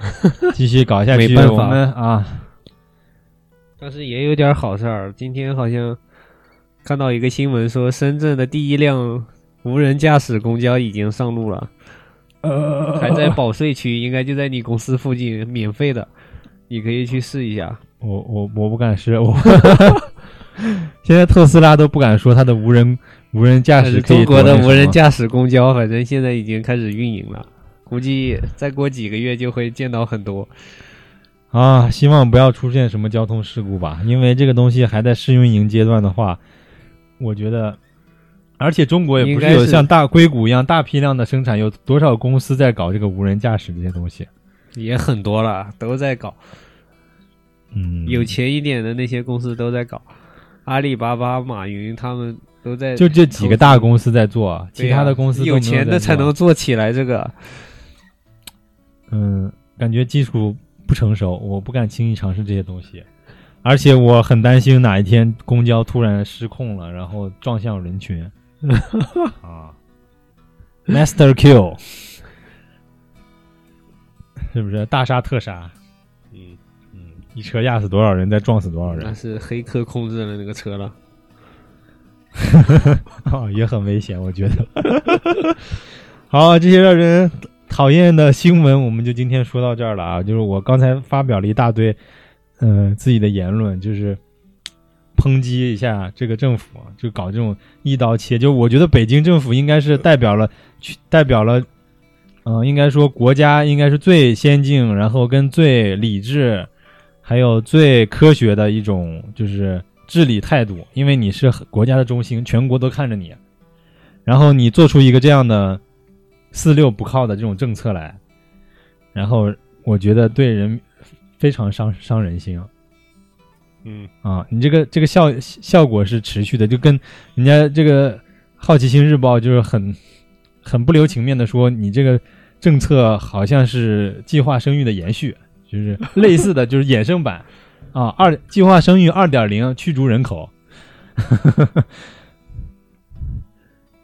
[LAUGHS] 继续搞下去。没办法我们啊，但是也有点好事儿。今天好像看到一个新闻说，深圳的第一辆无人驾驶公交已经上路了，呃还在保税区，应该就在你公司附近，免费的，你可以去试一下。我我我不敢试，我 [LAUGHS] 现在特斯拉都不敢说它的无人无人驾驶中国的无人驾驶公交，反正现在已经开始运营了，估计再过几个月就会见到很多。啊，希望不要出现什么交通事故吧，因为这个东西还在试运营阶段的话，我觉得，而且中国也不是有像大硅谷一样大批量的生产，有多少公司在搞这个无人驾驶这些东西？也很多了，都在搞。嗯，有钱一点的那些公司都在搞，阿里巴巴、马云他们都在。就这几个大公司在做，其他的公司有钱的才能做起来这个。嗯，感觉技术不成熟，我不敢轻易尝试这些东西，而且我很担心哪一天公交突然失控了，然后撞向人群。啊，[LAUGHS] Master Q，[LAUGHS] 是不是大杀特杀？嗯，嗯，一车压死多少人，再撞死多少人那，是黑客控制了那个车了。啊，也很危险，我觉得。[LAUGHS] 好，这些让人讨厌的新闻，我们就今天说到这儿了啊。就是我刚才发表了一大堆，嗯、自己的言论，就是抨击一下这个政府，就搞这种一刀切。就我觉得北京政府应该是代表了，去代表了，嗯、应该说国家应该是最先进，然后跟最理智，还有最科学的一种就是治理态度，因为你是国家的中心，全国都看着你，然后你做出一个这样的四六不靠的这种政策来，然后我觉得对人非常伤伤人心嗯啊！你这个这个效效果是持续的，就跟人家这个《好奇心日报》就是很很不留情面的说，你这个政策好像是计划生育的延续，就是类似的就是衍生版啊，[LAUGHS] 二计划生育二点零驱逐人口，[LAUGHS]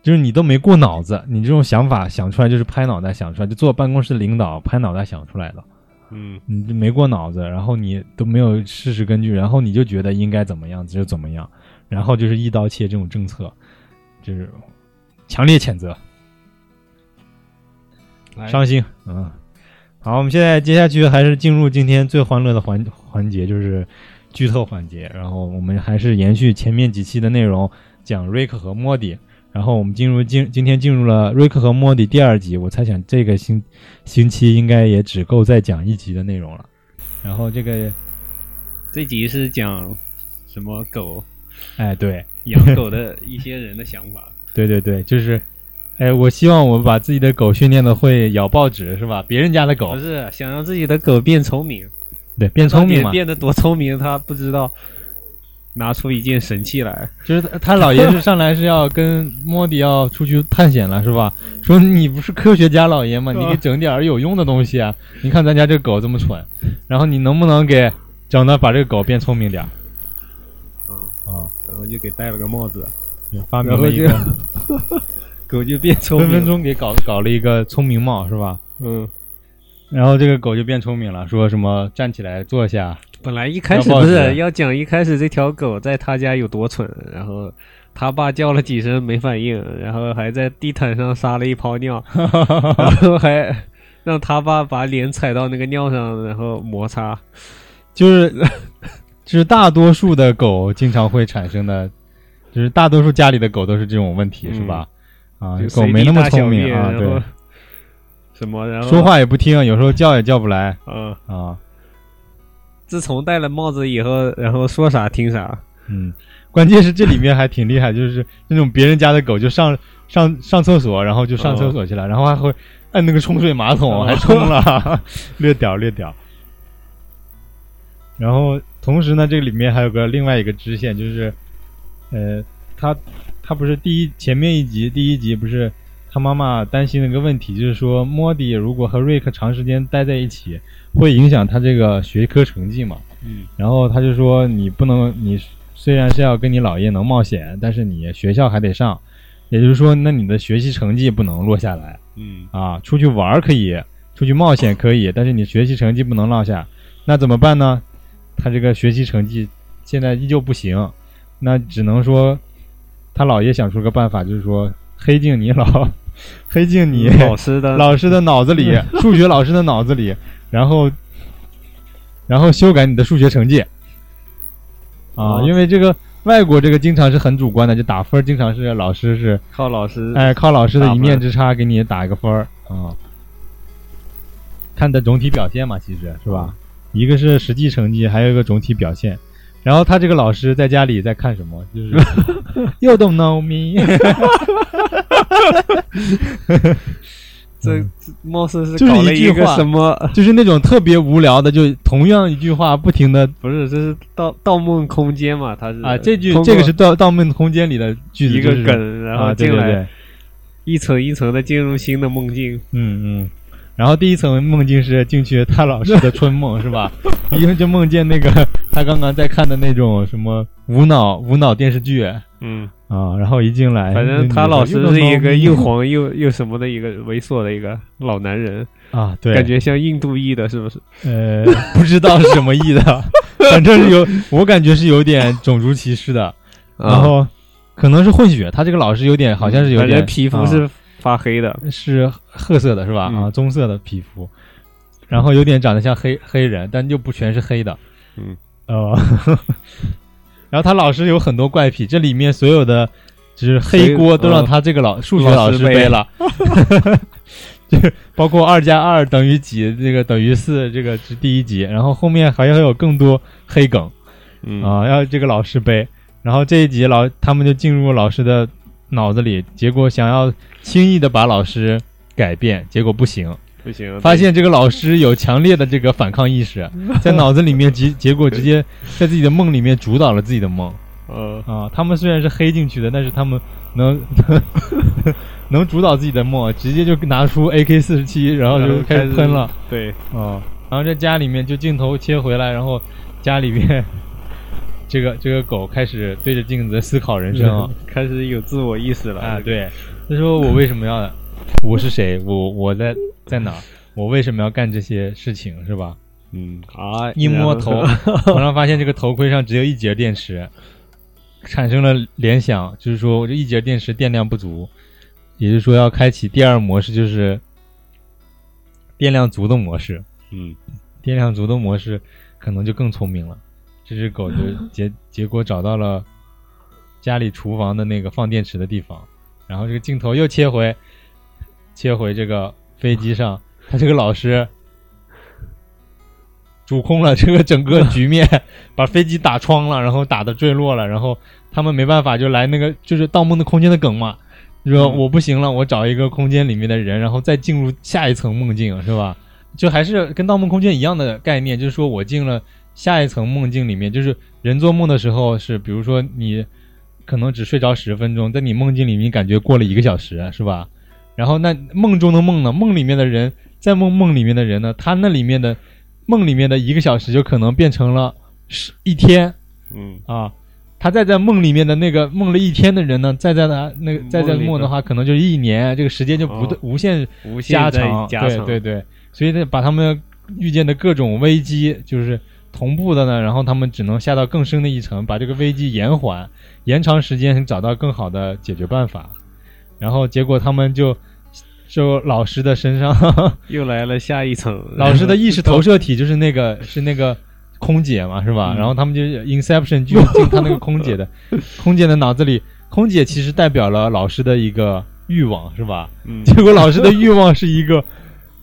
就是你都没过脑子，你这种想法想出来就是拍脑袋想出来，就坐办公室领导拍脑袋想出来的。嗯你就没过脑子，然后你都没有事实根据，然后你就觉得应该怎么样就怎么样，然后就是一刀切这种政策，就是强烈谴责，伤心。嗯，好，我们现在接下去还是进入今天最欢乐的环环节，就是剧透环节。然后我们还是延续前面几期的内容，讲瑞克和莫迪。然后我们进入今今天进入了瑞克和莫迪第二集，我猜想这个星星期应该也只够再讲一集的内容了。然后这个，这集是讲什么狗哎，对，养狗的一些人的想法。[LAUGHS] 对对对，就是，哎，我希望我把自己的狗训练的会咬报纸，是吧？别人家的狗不，是想让自己的狗变聪明，对，变聪明嘛，变得多聪明，他不知道。拿出一件神器来，就是他他姥爷是上来是要跟莫迪要出去探险了，是吧？说你不是科学家老爷吗？你给整点有用的东西啊！你看咱家这狗这么蠢，然后你能不能给整的把这个狗变聪明点儿嗯，啊？然后就给戴了个帽子，发明了一个，[LAUGHS] 狗就变聪明。分分钟给搞搞了一个聪明帽，是吧？嗯，然后这个狗就变聪明了，说什么站起来坐下，本来一开始不是要讲一开始这条狗在他家有多蠢，然后他爸叫了几声没反应，然后还在地毯上撒了一泡尿，[LAUGHS] 然后还让他爸把脸踩到那个尿上，然后摩擦。就是 [LAUGHS] 就是大多数的狗经常会产生的，就是大多数家里的狗都是这种问题，嗯是吧？啊就，狗没那么聪明啊，对，什么？然后说话也不听，有时候叫也叫不来嗯，啊。自从戴了帽子以后，然后说啥听啥。嗯，关键是这里面还挺厉害，就是那种别人家的狗就上上上厕所，然后就上厕所去了，然后还会按那个冲水马桶，哦还冲了，[LAUGHS] 略屌略屌。然后同时呢，这个里面还有个另外一个支线，就是呃，他他不是第一前面一集第一集不是他妈妈担心的一个问题，就是说莫迪如果和瑞克长时间待在一起，会影响他这个学科成绩嘛？嗯然后他就说你不能，你虽然是要跟你姥爷能冒险，但是你学校还得上，也就是说，那你的学习成绩不能落下来嗯啊。出去玩可以，出去冒险可以，但是你学习成绩不能落下。那怎么办呢？他这个学习成绩现在依旧不行，那只能说他姥爷想出个办法，就是说黑进你老，[LAUGHS] 黑进你老师的老师的脑子里，[LAUGHS] 数学老师的脑子里，然后，然后修改你的数学成绩啊，哦因为这个外国这个经常是很主观的，就打分儿经常是老师是靠老师。哎靠老师的一面之差给你打一个分儿啊，看的总体表现嘛，其实是吧？一个是实际成绩，还有一个总体表现。然后他这个老师在家里在看什么？就是 You don't know me。这嗯这貌似是就是搞了一句话什么？[LAUGHS] 就是那种特别无聊的，就同样一句话不停的不是，这是盗《盗梦空间》嘛？它是啊，这句这个是《盗盗梦空间》里的句子，一个梗，然后进来一层一层的进入新的梦境。嗯嗯。然后第一层梦境是进去他老师的春梦是吧？[LAUGHS] 因为就梦见那个他刚刚在看的那种什么无脑无脑电视剧嗯，啊，然后一进来，反正他老师是一个又又黄又又什么的一个猥琐的一个老男人，啊，对，感觉像印度裔的，是不是？呃不知道是什么裔的，[LAUGHS] 反正是有我感觉是有点种族歧视的，[LAUGHS] 然后可能是混血，他这个老师有点好像是有点皮肤啊是发黑的。是褐色的是吧？嗯啊，棕色的皮肤，然后有点长得像黑黑人，但又不全是黑的。嗯，呃，[LAUGHS] 然后他老师有很多怪癖，这里面所有的就是黑黑锅都让嗯他这个老数学老老师背师背了，[LAUGHS] 就是包括二加二等于几，这个等于四，这个是第一集，然后后面还要有更多黑梗。嗯。啊，要这个老师背。然后这一集老他们就进入老师的脑子里，结果想要轻易的把老师改变，结果不行，不行，发现这个老师有强烈的这个反抗意识，[LAUGHS] 在脑子里面结 [LAUGHS] 结果直接在自己的梦里面主导了自己的梦。呃。啊。他们虽然是黑进去的，但是他们能 [LAUGHS] 能主导自己的梦，直接就拿出 AK 四十七，然后就开始喷了。对，啊，然后在家里面就镜头切回来，然后家里面这个这个狗开始对着镜子思考人生。啊开始有自我意识了。啊，，对，他说我为什么要，我是谁，我我在在哪，我为什么要干这些事情，是吧？嗯啊，一摸头，[LAUGHS] 突然发现这个头盔上只有一节电池，产生了联想，就是说我这一节电池电量不足，也就是说要开启第二模式，就是电量足的模式。嗯电量足的模式可能就更聪明了。这只狗就 [LAUGHS] 结结果找到了家里厨房的那个放电池的地方，然后这个镜头又切回切回这个飞机上，[LAUGHS] 他这个老师主控了这个整个局面，[LAUGHS] 把飞机打窗了，然后打的坠落了，然后他们没办法就来那个就是《盗梦的空间》的梗嘛，就说嗯我不行了，我找一个空间里面的人，然后再进入下一层梦境，是吧？就还是跟《盗梦空间》一样的概念，就是说我进了下一层梦境里面，就是人做梦的时候是，比如说你可能只睡着十分钟，在你梦境里面感觉过了一个小时，是吧？然后那梦中的梦呢，梦里面的人在梦梦里面的人呢，他那里面的梦里面的一个小时就可能变成了十一天。嗯。啊。他再在梦里面的那个梦了一天的人呢，再在他那个再在梦的话，可能就是一年，这个时间就不哦。无限无限在加长，加长，对对对，所以呢，把他们遇见的各种危机就是同步的呢，然后他们只能下到更深的一层，把这个危机延缓、延长时间，找到更好的解决办法。然后结果他们就就老师的身上，[LAUGHS] 又来了下一层，[LAUGHS] 老师的意识投射体就是那个 [LAUGHS] 是那个空姐嘛，是吧？嗯然后他们就 Inception 就进他那个空姐的空姐的脑子里，空姐其实代表了老师的一个欲望，是吧？嗯结果老师的欲望是一个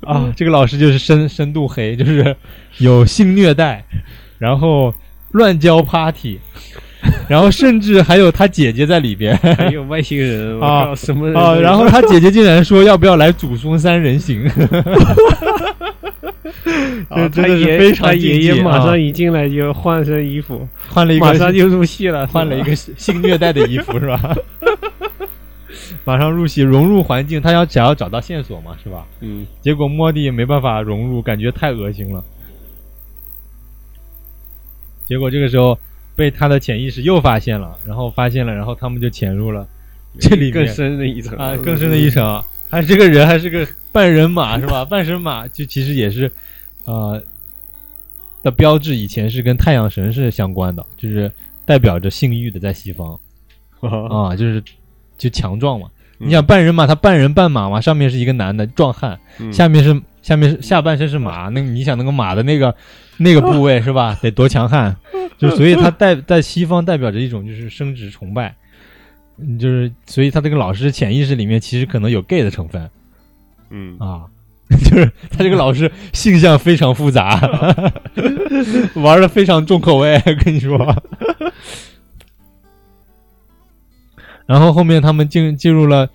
啊，这个老师就是深深度黑，就是有性虐待，然后乱交 party，[LAUGHS] 然后甚至还有他姐姐在里边还有外星人，[LAUGHS] 啊，什么人啊，然后他姐姐竟然说要不要来祖宗三人行，[LAUGHS] 啊这真的是他爷非常他爷爷马上一进来就换身衣服，换了一个马上就入戏了，换了一个性虐待的衣服是吧？马上入戏，融入环境，他要想要找到线索嘛，是吧？嗯结果莫蒂没办法融入，感觉太恶心了。结果这个时候被他的潜意识又发现了，然后发现了，然后他们就潜入了这里面更深的一层啊，更深的一层。还这个人还是个半人马是吧？[LAUGHS] 半神马就其实也是，呃的标志，以前是跟太阳神是相关的，就是代表着性欲的，在西方啊，啊，就是就强壮嘛。嗯你想半人马，他半人半马嘛，上面是一个男的壮汉，嗯下面是下面是下半身是马，那你想那个马的那个那个部位 [LAUGHS] 是吧？得多强悍，就所以他代在西方代表着一种就是生殖崇拜，嗯就是所以他这个老师潜意识里面其实可能有 gay 的成分。嗯。啊，[LAUGHS] 就是他这个老师性向非常复杂，[LAUGHS] 玩的非常重口味，跟你说。然后后面他们进进入了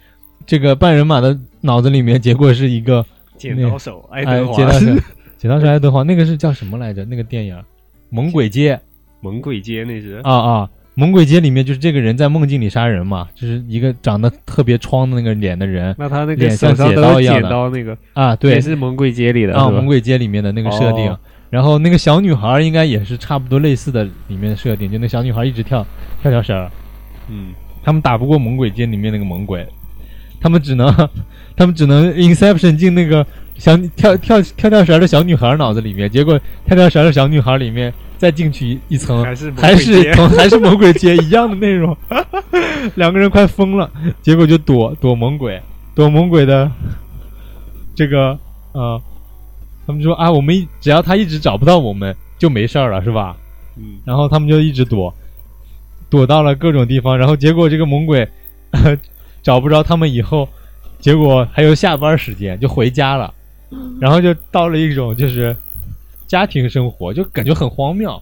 这个半人马的脑子里面，结果是一个剪刀手爱哎德，华剪刀手，[LAUGHS] 剪刀手爱德华，那个是叫什么来着？那个电影《猛鬼街》猛鬼街那是啊啊，《猛鬼街》里面就是这个人在梦境里杀人嘛，就是一个长得特别疮的那个脸的人那他那个脸像手上都剪剪刀一样的刀那个，啊，对也，是猛鬼街里的，啊，《猛鬼街》里面的那个设定。哦然后那个小女孩应该也是差不多类似的里面的设定，就那小女孩一直跳跳跳绳儿，嗯，他们打不过猛鬼街里面那个猛鬼，他们只能他们只能 Inception 进那个小跳跳跳跳绳的小女孩脑子里面，结果跳跳绳的小女孩里面再进去一层，还是还是还是猛鬼街一样的内容，两个人快疯了，结果就躲躲猛鬼，躲猛鬼的这个呃，他们说啊，我们一只要他一直找不到我们就没事儿了，是吧？嗯，然后他们就一直躲，躲到了各种地方，然后结果这个猛鬼找不着他们以后，结果还有下班时间就回家了，然后就到了一种就是家庭生活，就感觉很荒谬。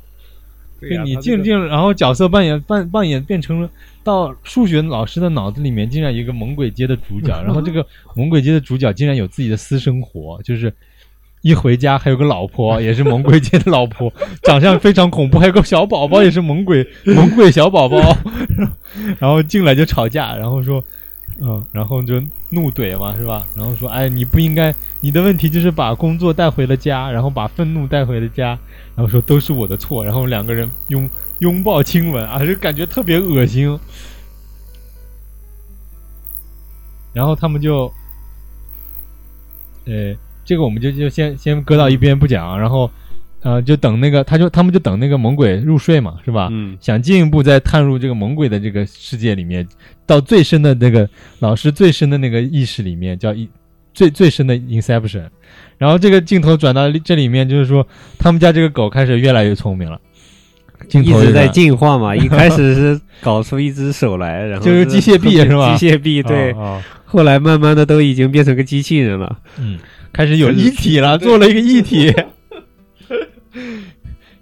就你他这个静静，然后角色扮演扮扮演变成了到数学老师的脑子里面，竟然一个猛鬼街的主角，[LAUGHS] 然后这个猛鬼街的主角竟然有自己的私生活，就是一回家还有个老婆，也是猛鬼街的老婆，[LAUGHS] 长相非常恐怖，还有个小宝宝也是猛鬼猛鬼小宝宝，[LAUGHS] 然后进来就吵架，然后说。嗯，然后就怒怼嘛，是吧？然后说，哎，你不应该，你的问题就是把工作带回了家，然后把愤怒带回了家，然后说都是我的错，然后两个人拥拥抱亲吻啊，就感觉特别恶心。然后他们就，呃，这个我们就就先先搁到一边不讲，然后呃，就等那个，他就他们就等那个猛鬼入睡嘛，是吧？嗯想进一步再探入这个猛鬼的这个世界里面，到最深的那个老师最深的那个意识里面，叫一最最深的 inception。然后这个镜头转到这里面，就是说他们家这个狗开始越来越聪明了，镜一直在进化嘛。[LAUGHS] 一开始是搞出一只手来，然后就是机械臂是吧机械臂对，啊啊后来慢慢的都已经变成个机器人了。嗯，开始有一体了，做了一个一体。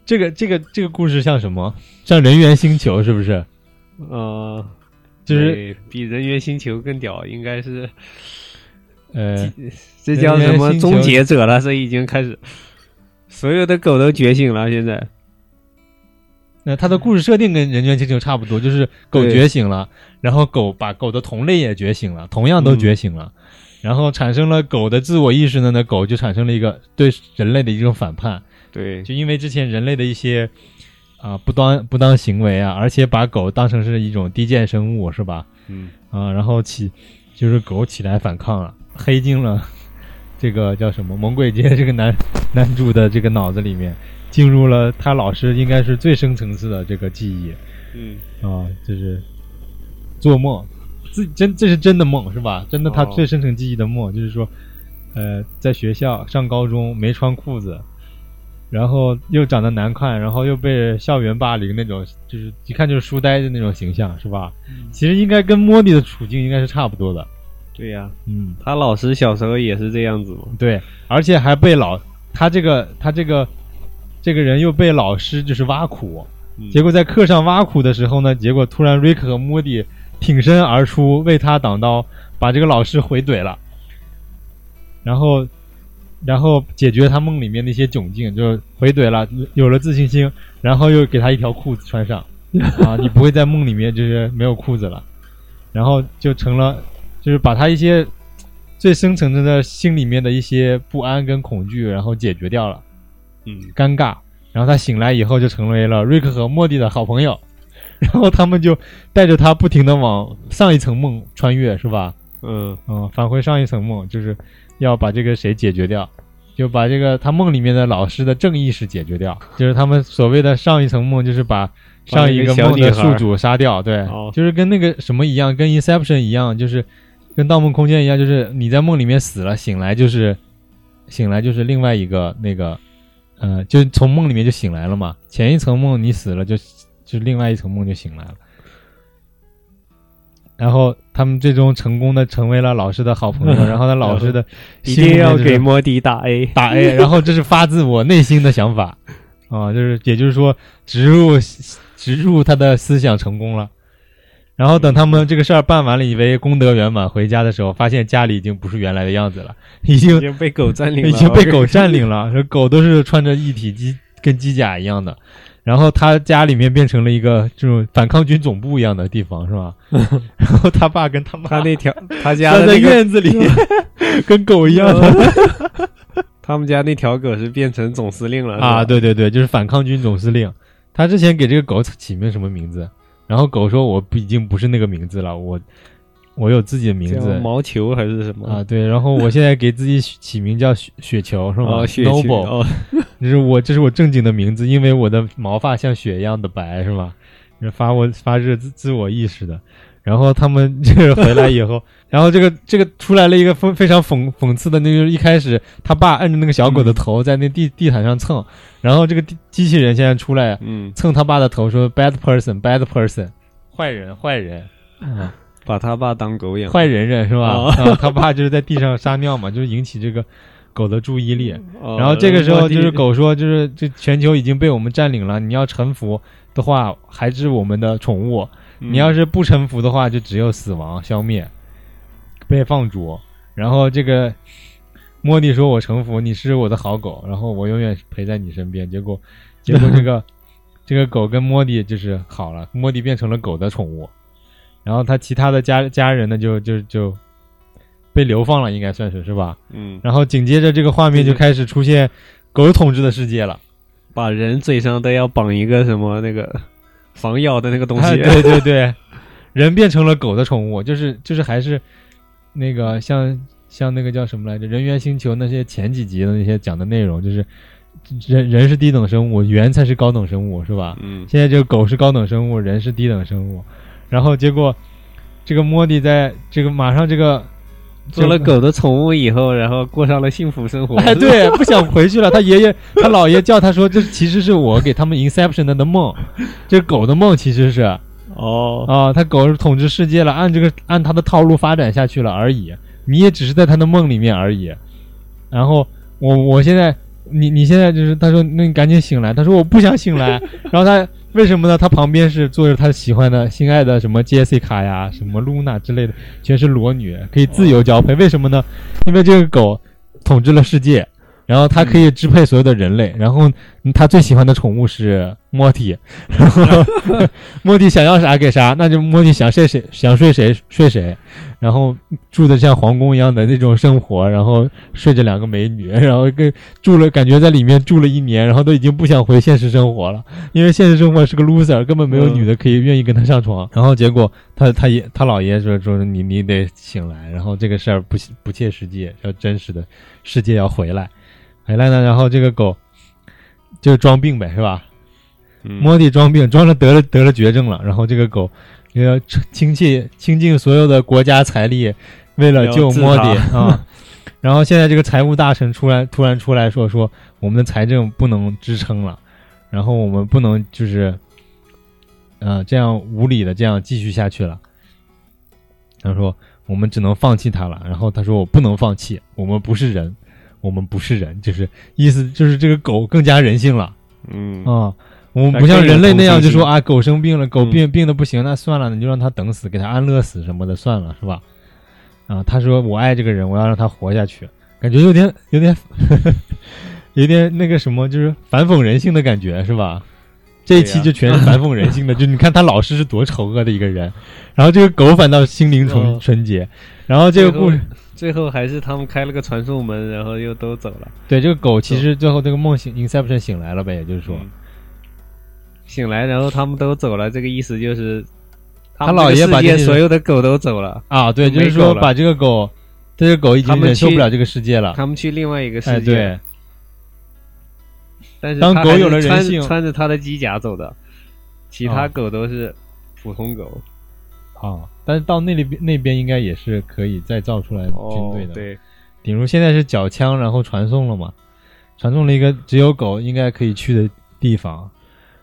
这个这个这个故事像什么？像人猿星球是不是？呃，就是比人猿星球更屌，应该是呃，这叫什么终结者了？这已经开始，所有的狗都觉醒了。现在，那它的故事设定跟人猿星球差不多，就是狗觉醒了，然后狗把狗的同类也觉醒了，同样都觉醒了，然后产生了狗的自我意识呢，那狗就产生了一个对人类的一种反叛，对，就因为之前人类的一些啊、不当不当行为啊，而且把狗当成是一种低贱生物，是吧？嗯，啊，然后起就是狗起来反抗了，黑进了 [LAUGHS] 这个叫什么猛鬼街这个男男主的这个脑子里面，进入了他老师应该是最深层次的这个记忆嗯，啊，就是做梦，自真这是真的梦是吧？真的他哦最深层记忆的梦，就是说，呃，在学校上高中没穿裤子。然后又长得难看，然后又被校园霸凌那种，就是一看就是书呆子那种形象，是吧？其实应该跟莫迪的处境应该是差不多的。对呀、嗯，他老师小时候也是这样子嘛。对，而且还被老他这个他这个这个人又被老师就是挖苦，嗯结果在课上挖苦的时候呢，结果突然瑞克和莫迪挺身而出为他挡刀，把这个老师回怼了，然后然后解决他梦里面的一些窘境，就是回怼了，有了自信心，然后又给他一条裤子穿上。啊，[LAUGHS] 你不会在梦里面就是没有裤子了，然后就成了就是把他一些最深层次的心里面的一些不安跟恐惧，然后解决掉了。嗯，尴尬，然后他醒来以后就成为了瑞克和莫蒂的好朋友，[LAUGHS] 然后他们就带着他不停的往上一层梦穿越，是吧？嗯，嗯，返回上一层梦，就是要把这个谁解决掉，就把这个他梦里面的老师的正意识解决掉，就是他们所谓的上一层梦，就是把上一个梦的宿主杀掉，对，哦。就是跟那个什么一样，跟 Inception 一样，就是跟盗梦空间一样，就是你在梦里面死了，醒来就是醒来就是另外一个那个，呃，就从梦里面就醒来了嘛，前一层梦你死了就就另外一层梦就醒来了。然后他们最终成功的成为了老师的好朋友，[LAUGHS] 然后呢老师的一定要给莫迪打 A。打 A，[LAUGHS] 然后这是发自我内心的想法啊，就是也就是说植入植入他的思想成功了，然后等他们这个事儿办完了，以为功德圆满，回家的时候发现家里已经不是原来的样子了，[LAUGHS] 已经已经被狗占领了，已经被狗占领了，这狗都是穿着一体机跟机甲一样的。然后他家里面变成了一个这种反抗军总部一样的地方，是吧？[LAUGHS] 然后他爸跟他妈他那条他家在的那个院子里，[LAUGHS] 跟狗一样的 [LAUGHS] 他们家那条狗是变成总司令了啊！，对对对，就是反抗军总司令。他之前给这个狗起名什么名字？然后狗说：“我不已经不是那个名字了，我我有自己的名字。毛球还是什么？啊。”对，然后我现在给自己起名叫雪雪球，是吗哦，雪球？Noble，哦，[LAUGHS] 这是我这是我正经的名字，因为我的毛发像雪一样的白，是吗？发我发自自自我意识的。然后他们就是回来以后，[LAUGHS] 然后这个这个出来了一个非非常讽讽刺的，那就是一开始他爸摁着那个小狗的头在那地地毯上蹭，然后这个机机器人现在出来嗯，蹭他爸的头，说 bad person bad person，坏人坏人，嗯把他爸当狗养，坏人人是吧？哦啊，他爸就是在地上撒尿嘛，[LAUGHS] 就是引起这个狗的注意力。哦然后这个时候就是狗说，就是这全球已经被我们占领了，你要臣服的话，还是我们的宠物；嗯你要是不臣服的话，就只有死亡、消灭、被放逐。然后这个莫蒂说：“我臣服，你是我的好狗，然后我永远陪在你身边。”结果，结果这个 [LAUGHS] 这个狗跟莫蒂就是好了，莫蒂变成了狗的宠物，然后他其他的家家人呢，就就就被流放了，应该算是是吧？嗯，然后紧接着这个画面就开始出现狗统治的世界了。把人嘴上都要绑一个什么那个防咬的那个东啊西，对对对，人变成了狗的宠物，就是就是还是那个像像那个叫什么来着？人猿星球那些前几集的那些讲的内容，就是人人是低等生物，猿才是高等生物，是吧？嗯，现在这个狗是高等生物，人是低等生物，然后结果这个莫迪在这个马上这个做了狗的宠物以后，然后过上了幸福生活。哎，对，不想回去了。他爷爷、他姥爷叫他说，这其实是我给他们 Inception 的的梦，这狗的梦其实是哦啊、哦，他狗是统治世界了，按这个按他的套路发展下去了而已。你也只是在他的梦里面而已。然后我我现在，你你现在就是，他说那你赶紧醒来。他说我不想醒来。然后他为什么呢？他旁边是坐着他喜欢的、心爱的什么 Jessica 呀、什么 Luna 之类的，全是裸女，可以自由交配。为什么呢？因为这个狗统治了世界，然后它可以支配所有的人类。然后嗯他最喜欢的宠物是莫蒂，然后 [LAUGHS] [LAUGHS] 莫蒂想要啥给啥，那就莫蒂想睡谁想睡谁睡谁，然后住的像皇宫一样的那种生活，然后睡着两个美女，然后跟住了感觉在里面住了一年，然后都已经不想回现实生活了，因为现实生活是个 loser，根本没有嗯女的可以愿意跟他上床。然后结果他他爷他姥爷说说你你得醒来，然后这个事儿不不切实际，要真实的世界要回来，回来呢，然后这个狗就装病呗，是吧？嗯莫蒂装病，装了得了得了绝症了，然后这个狗要倾尽倾尽所有的国家财力，为了救莫迪啊。[LAUGHS] 然后现在这个财务大臣出来突然出来说说我们的财政不能支撑了，然后我们不能就是，呃，这样无理的这样继续下去了。他说我们只能放弃他了。然后他说我不能放弃，我们不是人，我们不是人，就是意思就是这个狗更加人性了。嗯啊、我们不像人类那样就说啊，狗生病了，狗嗯病、病的不行，那算了，你就让它等死，给它安乐死什么的，算了，是吧？啊，他说我爱这个人，我要让他活下去，感觉有点有点 [LAUGHS] 有点那个什么，就是反讽人性的感觉，是吧？这一期就全是反讽人性的，就你看他老师是多丑恶的一个人，然后这个狗反倒心灵纯哦纯洁，然后这个故事，最后还是他们开了个传送门，然后又都走了。对这个狗其实最后这个梦醒 Inception 醒来了呗，也就是说，嗯醒来，然后他们都走了，这个意思就是他姥爷把所有的狗都走了，啊，对，就是说把这个狗，这个狗已经忍受不了这个世界了。他们去另外一个哎，世界。对，但是当狗有了人性。穿着他的机甲走的，其他啊。狗都是普通狗。啊，但是到那里边那边应该也是可以再造出来军哦队，的。，对，顶如现在是缴枪，然后传送了嘛，传送了一个只有狗应该可以去的地方，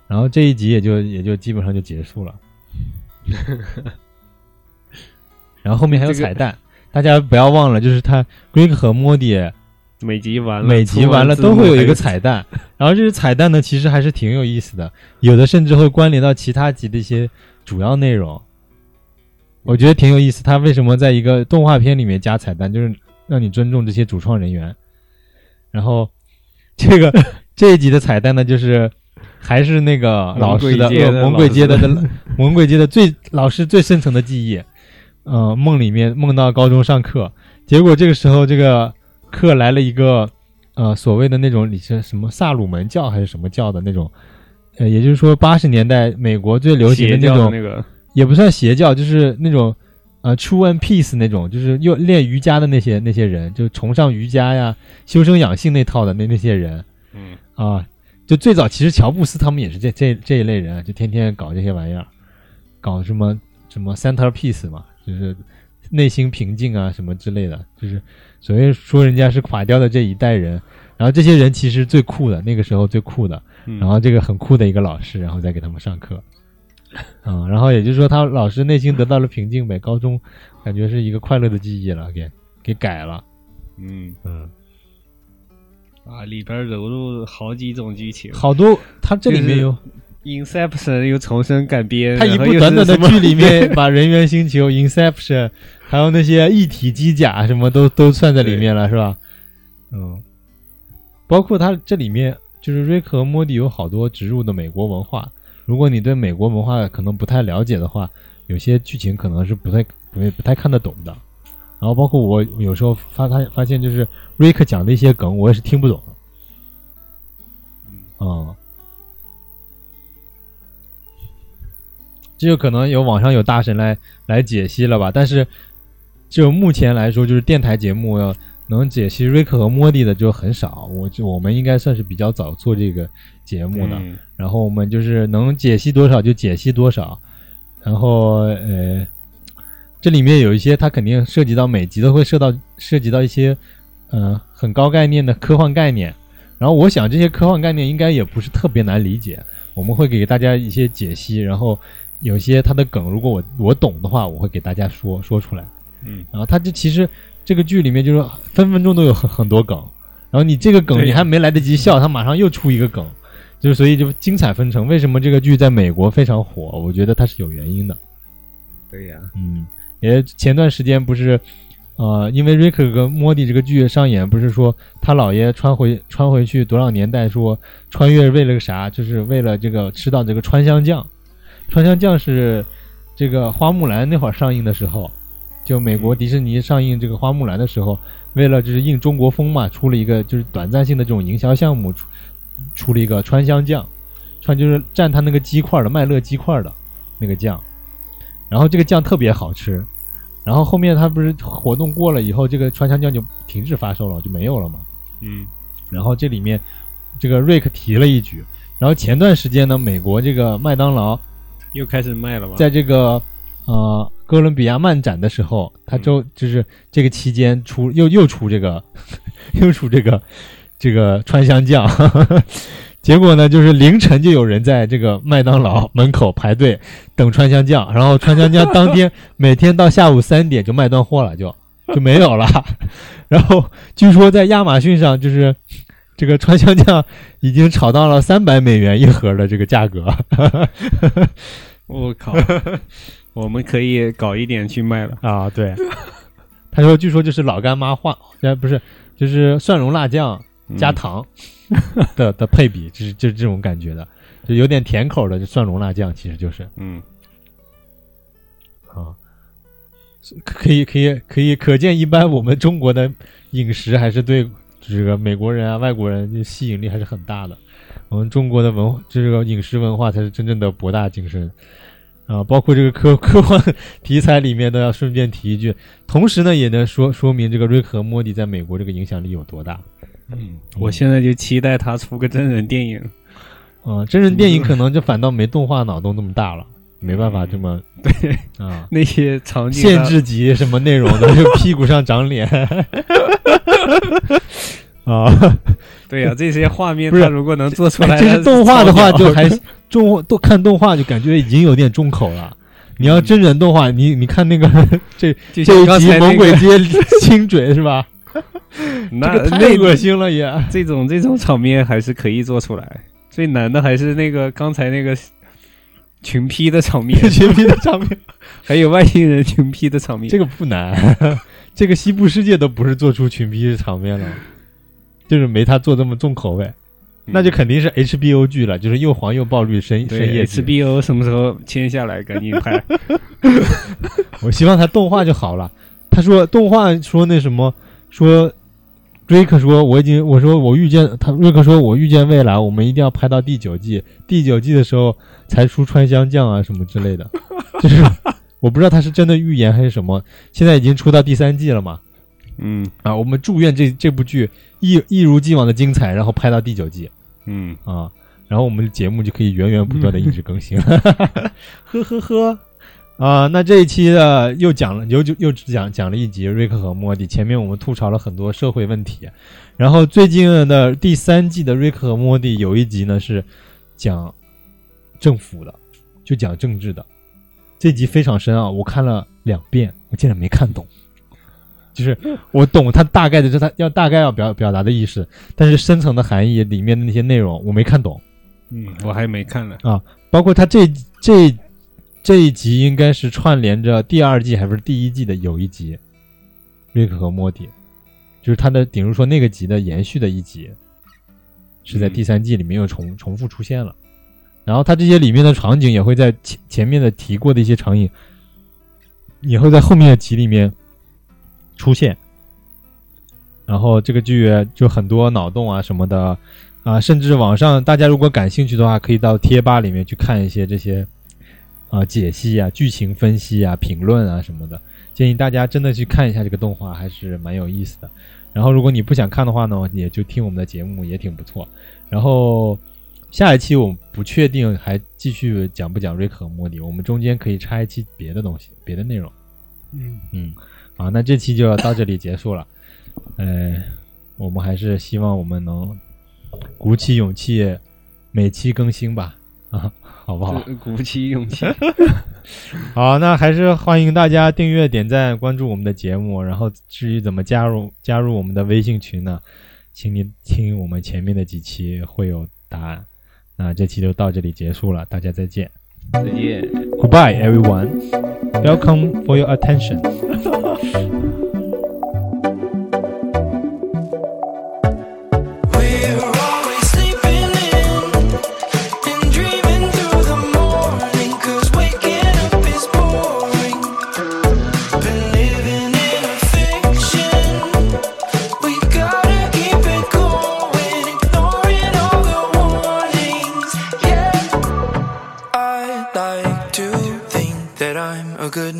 然后这一集也就也就基本上就结束了。[LAUGHS] 然后后面还有这个彩蛋，大家不要忘了，就是他 Greg 和 m o d y 每集完了，每集完了都会有一个彩蛋，然后这个彩蛋呢，其实还是挺有意思的，有的甚至会关联到其他集的一些主要内容。我觉得挺有意思。他为什么在一个动画片里面加彩蛋，就是让你尊重这些主创人员。然后这个 [LAUGHS] 这一集的彩蛋呢，就是还是那个老师的猛鬼街的呃猛 [LAUGHS] 鬼街的最老师最深层的记忆。呃，梦里面梦到高中上课，结果这个时候这个课来了一个呃所谓的那种你是什么萨鲁门教还是什么教的那种，呃，也就是说八十年代美国最流行的那种那个，也不算邪教，就是那种呃 True and Peace 那种，就是又练瑜伽的那些那些人，就崇尚瑜伽呀、修身养性那套的那那些人嗯，啊，就最早其实乔布斯他们也是这这这一类人啊，就天天搞这些玩意儿，搞什么什么 Center Peace 嘛，就是内心平静啊什么之类的，就是所谓说人家是垮掉的这一代人，然后这些人其实最酷的，那个时候最酷的，嗯然后这个很酷的一个老师，然后再给他们上课，啊、然后也就是说他老师内心得到了平静呗，高中感觉是一个快乐的记忆了，给给改了，嗯。嗯，啊，里边融入好几种剧情。好多他这里面有 Inception 又重生改编，他一部短短的剧里面 [LAUGHS] 把人猿星球、Inception，还有那些一体机甲什么都都算在里面了，是吧？嗯，包括他这里面就是瑞克和莫蒂有好多植入的美国文化。如果你对美国文化可能不太了解的话，有些剧情可能是不太不太看得懂的。然后包括我有时候发他发现，就是瑞克讲的一些梗，我也是听不懂的。嗯，这就可能有网上有大神来来解析了吧？但是就目前来说，就是电台节目要能解析瑞克和莫蒂的就很少。我就我们应该算是比较早做这个节目的，嗯然后我们就是能解析多少就解析多少，然后呃，这里面有一些它肯定涉及到每集都会涉到涉及到一些呃很高概念的科幻概念，然后我想这些科幻概念应该也不是特别难理解，我们会给大家一些解析，然后有些它的梗如果我我懂的话，我会给大家说说出来。嗯，然后它这其实这个剧里面就是分分钟都有很很多梗，然后你这个梗你还没来得及笑，它马上又出一个梗，就是所以就精彩纷呈。为什么这个剧在美国非常火？我觉得它是有原因的。对呀，嗯，也前段时间不是，呃，因为瑞克跟莫蒂这个剧上演，不是说他姥爷穿回穿回去多少年代，说穿越为了个啥？就是为了这个吃到这个川香酱。川香酱是这个花木兰那会儿上映的时候，就美国迪士尼上映这个花木兰的时候，为了就是应中国风嘛，出了一个就是短暂性的这种营销项目，出出了一个川香酱，川就是蘸他那个鸡块的麦乐鸡块的那个酱。然后这个酱特别好吃，然后后面它不是活动过了以后，这个川香酱就停止发售了，就没有了嘛。嗯然后这里面这个瑞克提了一句，然后前段时间呢，美国这个麦当劳又开始卖了吗？在这个呃哥伦比亚漫展的时候，它就就是这个期间出又又出这个 [LAUGHS] 又出这个这个川香酱，结果呢就是凌晨就有人在这个麦当劳门口排队等川香酱，然后川香酱当天每天到下午三点就卖断货了，就 [LAUGHS] 就没有了。[LAUGHS] 然后据说在亚马逊上就是这个川香酱已经炒到了三百美元一盒的这个价格。[LAUGHS] 我靠，我们可以搞一点去卖了。啊，对。他说，据说就是老干妈化，呃，不是，就是蒜蓉辣酱加嗯糖 [LAUGHS] 的、的配比，就是就是这种感觉的，就有点甜口的就蒜蓉辣酱，其实就是嗯，啊，可以可以可以，可见一般我们中国的饮食还是对这个美国人啊、外国人就吸引力还是很大的。我们中国的文化，这个饮食文化才是真正的博大精深啊！包括这个科 [LAUGHS] 科幻题材里面都要顺便提一句，同时呢，也能说说明这个瑞克和莫蒂在美国这个影响力有多大。嗯，我现在就期待他出个真人电影。啊，真人电影可能就反倒没动画脑洞那么大了，没办法这么对，啊。那些场景限制级什么内容的，就屁股上长脸 [LAUGHS] 啊。对呀、这些画面他如果能做出来，这是动画的话，就还动都看动画就感觉已经有点重口了。你要真人动画，你你看那个 [LAUGHS] 这这一集《猛鬼街》亲嘴是吧？[LAUGHS] 那这个太那恶心了也。[LAUGHS] 这种这种场面还是可以做出来。最难的还是那个刚才那个群批的场面，[LAUGHS] 群批的场面，还有外星人群批的场面。这个不难，这个西部世界都不是做出群批的场面了，就是没他做这么重口味，那就肯定是 HBO 剧了，就是又黄又暴力深深对夜剧。HBO 什么时候签下来，赶紧拍。我希望他动画就好了。他说动画说那什么说。瑞克说：“我已经，我说我预见他。瑞克说：“我预见未来，我们一定要拍到第九季。第九季的时候才出川香酱啊什么之类的。[LAUGHS] 就是我不知道他是真的预言还是什么。现在已经出到第三季了嘛？嗯啊，我们祝愿这这部剧一一如既往的精彩，然后拍到第九季嗯，啊，然后我们的节目就可以源源不断的一直更新。[LAUGHS] [LAUGHS] 呵呵呵。啊，那这一期的又讲了，又就又只讲讲了一集瑞克和莫蒂。前面我们吐槽了很多社会问题，然后最近的第三季的瑞克和莫蒂有一集呢是讲政府的，就讲政治的。这集非常深啊，我看了两遍，我竟然没看懂。就是我懂他大概的，就他要大概要表表达的意思，但是深层的含义里面的那些内容我没看懂。嗯，我还没看呢啊。包括他这这这一集应该是串联着第二季还是第一季的有一集，瑞克和莫蒂，就是他的，比如说那个集的延续的一集，是在嗯第三季里面又重重复出现了。然后他这些里面的场景也会在前前面的提过的一些场景，也会在后面的集里面出现。然后这个剧就很多脑洞啊什么的啊，甚至网上大家如果感兴趣的话，可以到贴吧里面去看一些这些啊解析啊、剧情分析啊、评论啊什么的。建议大家真的去看一下这个动画，还是蛮有意思的。然后如果你不想看的话呢，也就听我们的节目也挺不错。然后下一期我不确定还继续讲不讲瑞克和莫蒂，我们中间可以插一期别的东西、别的内容。嗯嗯，好，那这期就要到这里结束了。呃，我们还是希望我们能鼓起勇气，每期更新吧，啊，好不好？鼓起勇气。[LAUGHS] 好，那还是欢迎大家订阅、点赞、关注我们的节目。然后至于怎么加入加入我们的微信群呢？请你听我们前面的几期会有答案。那这期就到这里结束了，大家再见。再见。Goodbye, everyone. Welcome for your attention. [LAUGHS]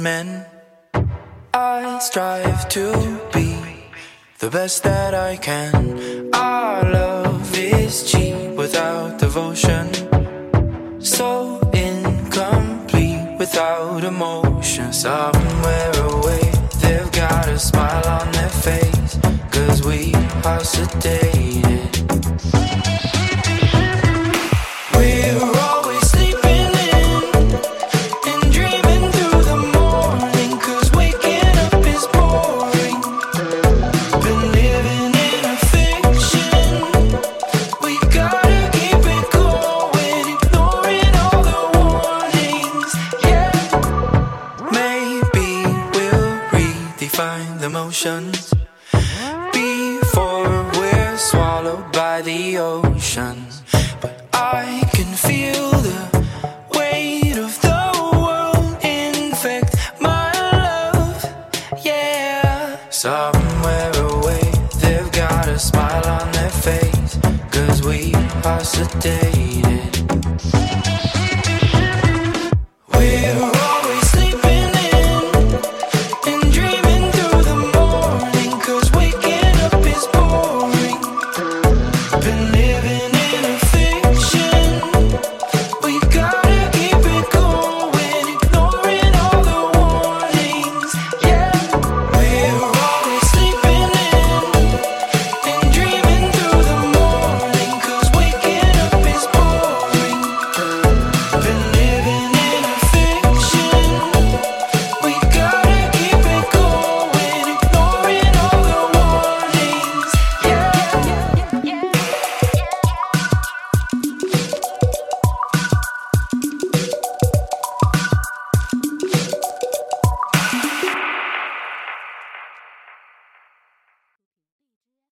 man. I strive to be the best that I can. Our love is cheap without devotion, so incomplete without emotion. Somewhere away, they've got a smile on their face, cause we are sedated. We're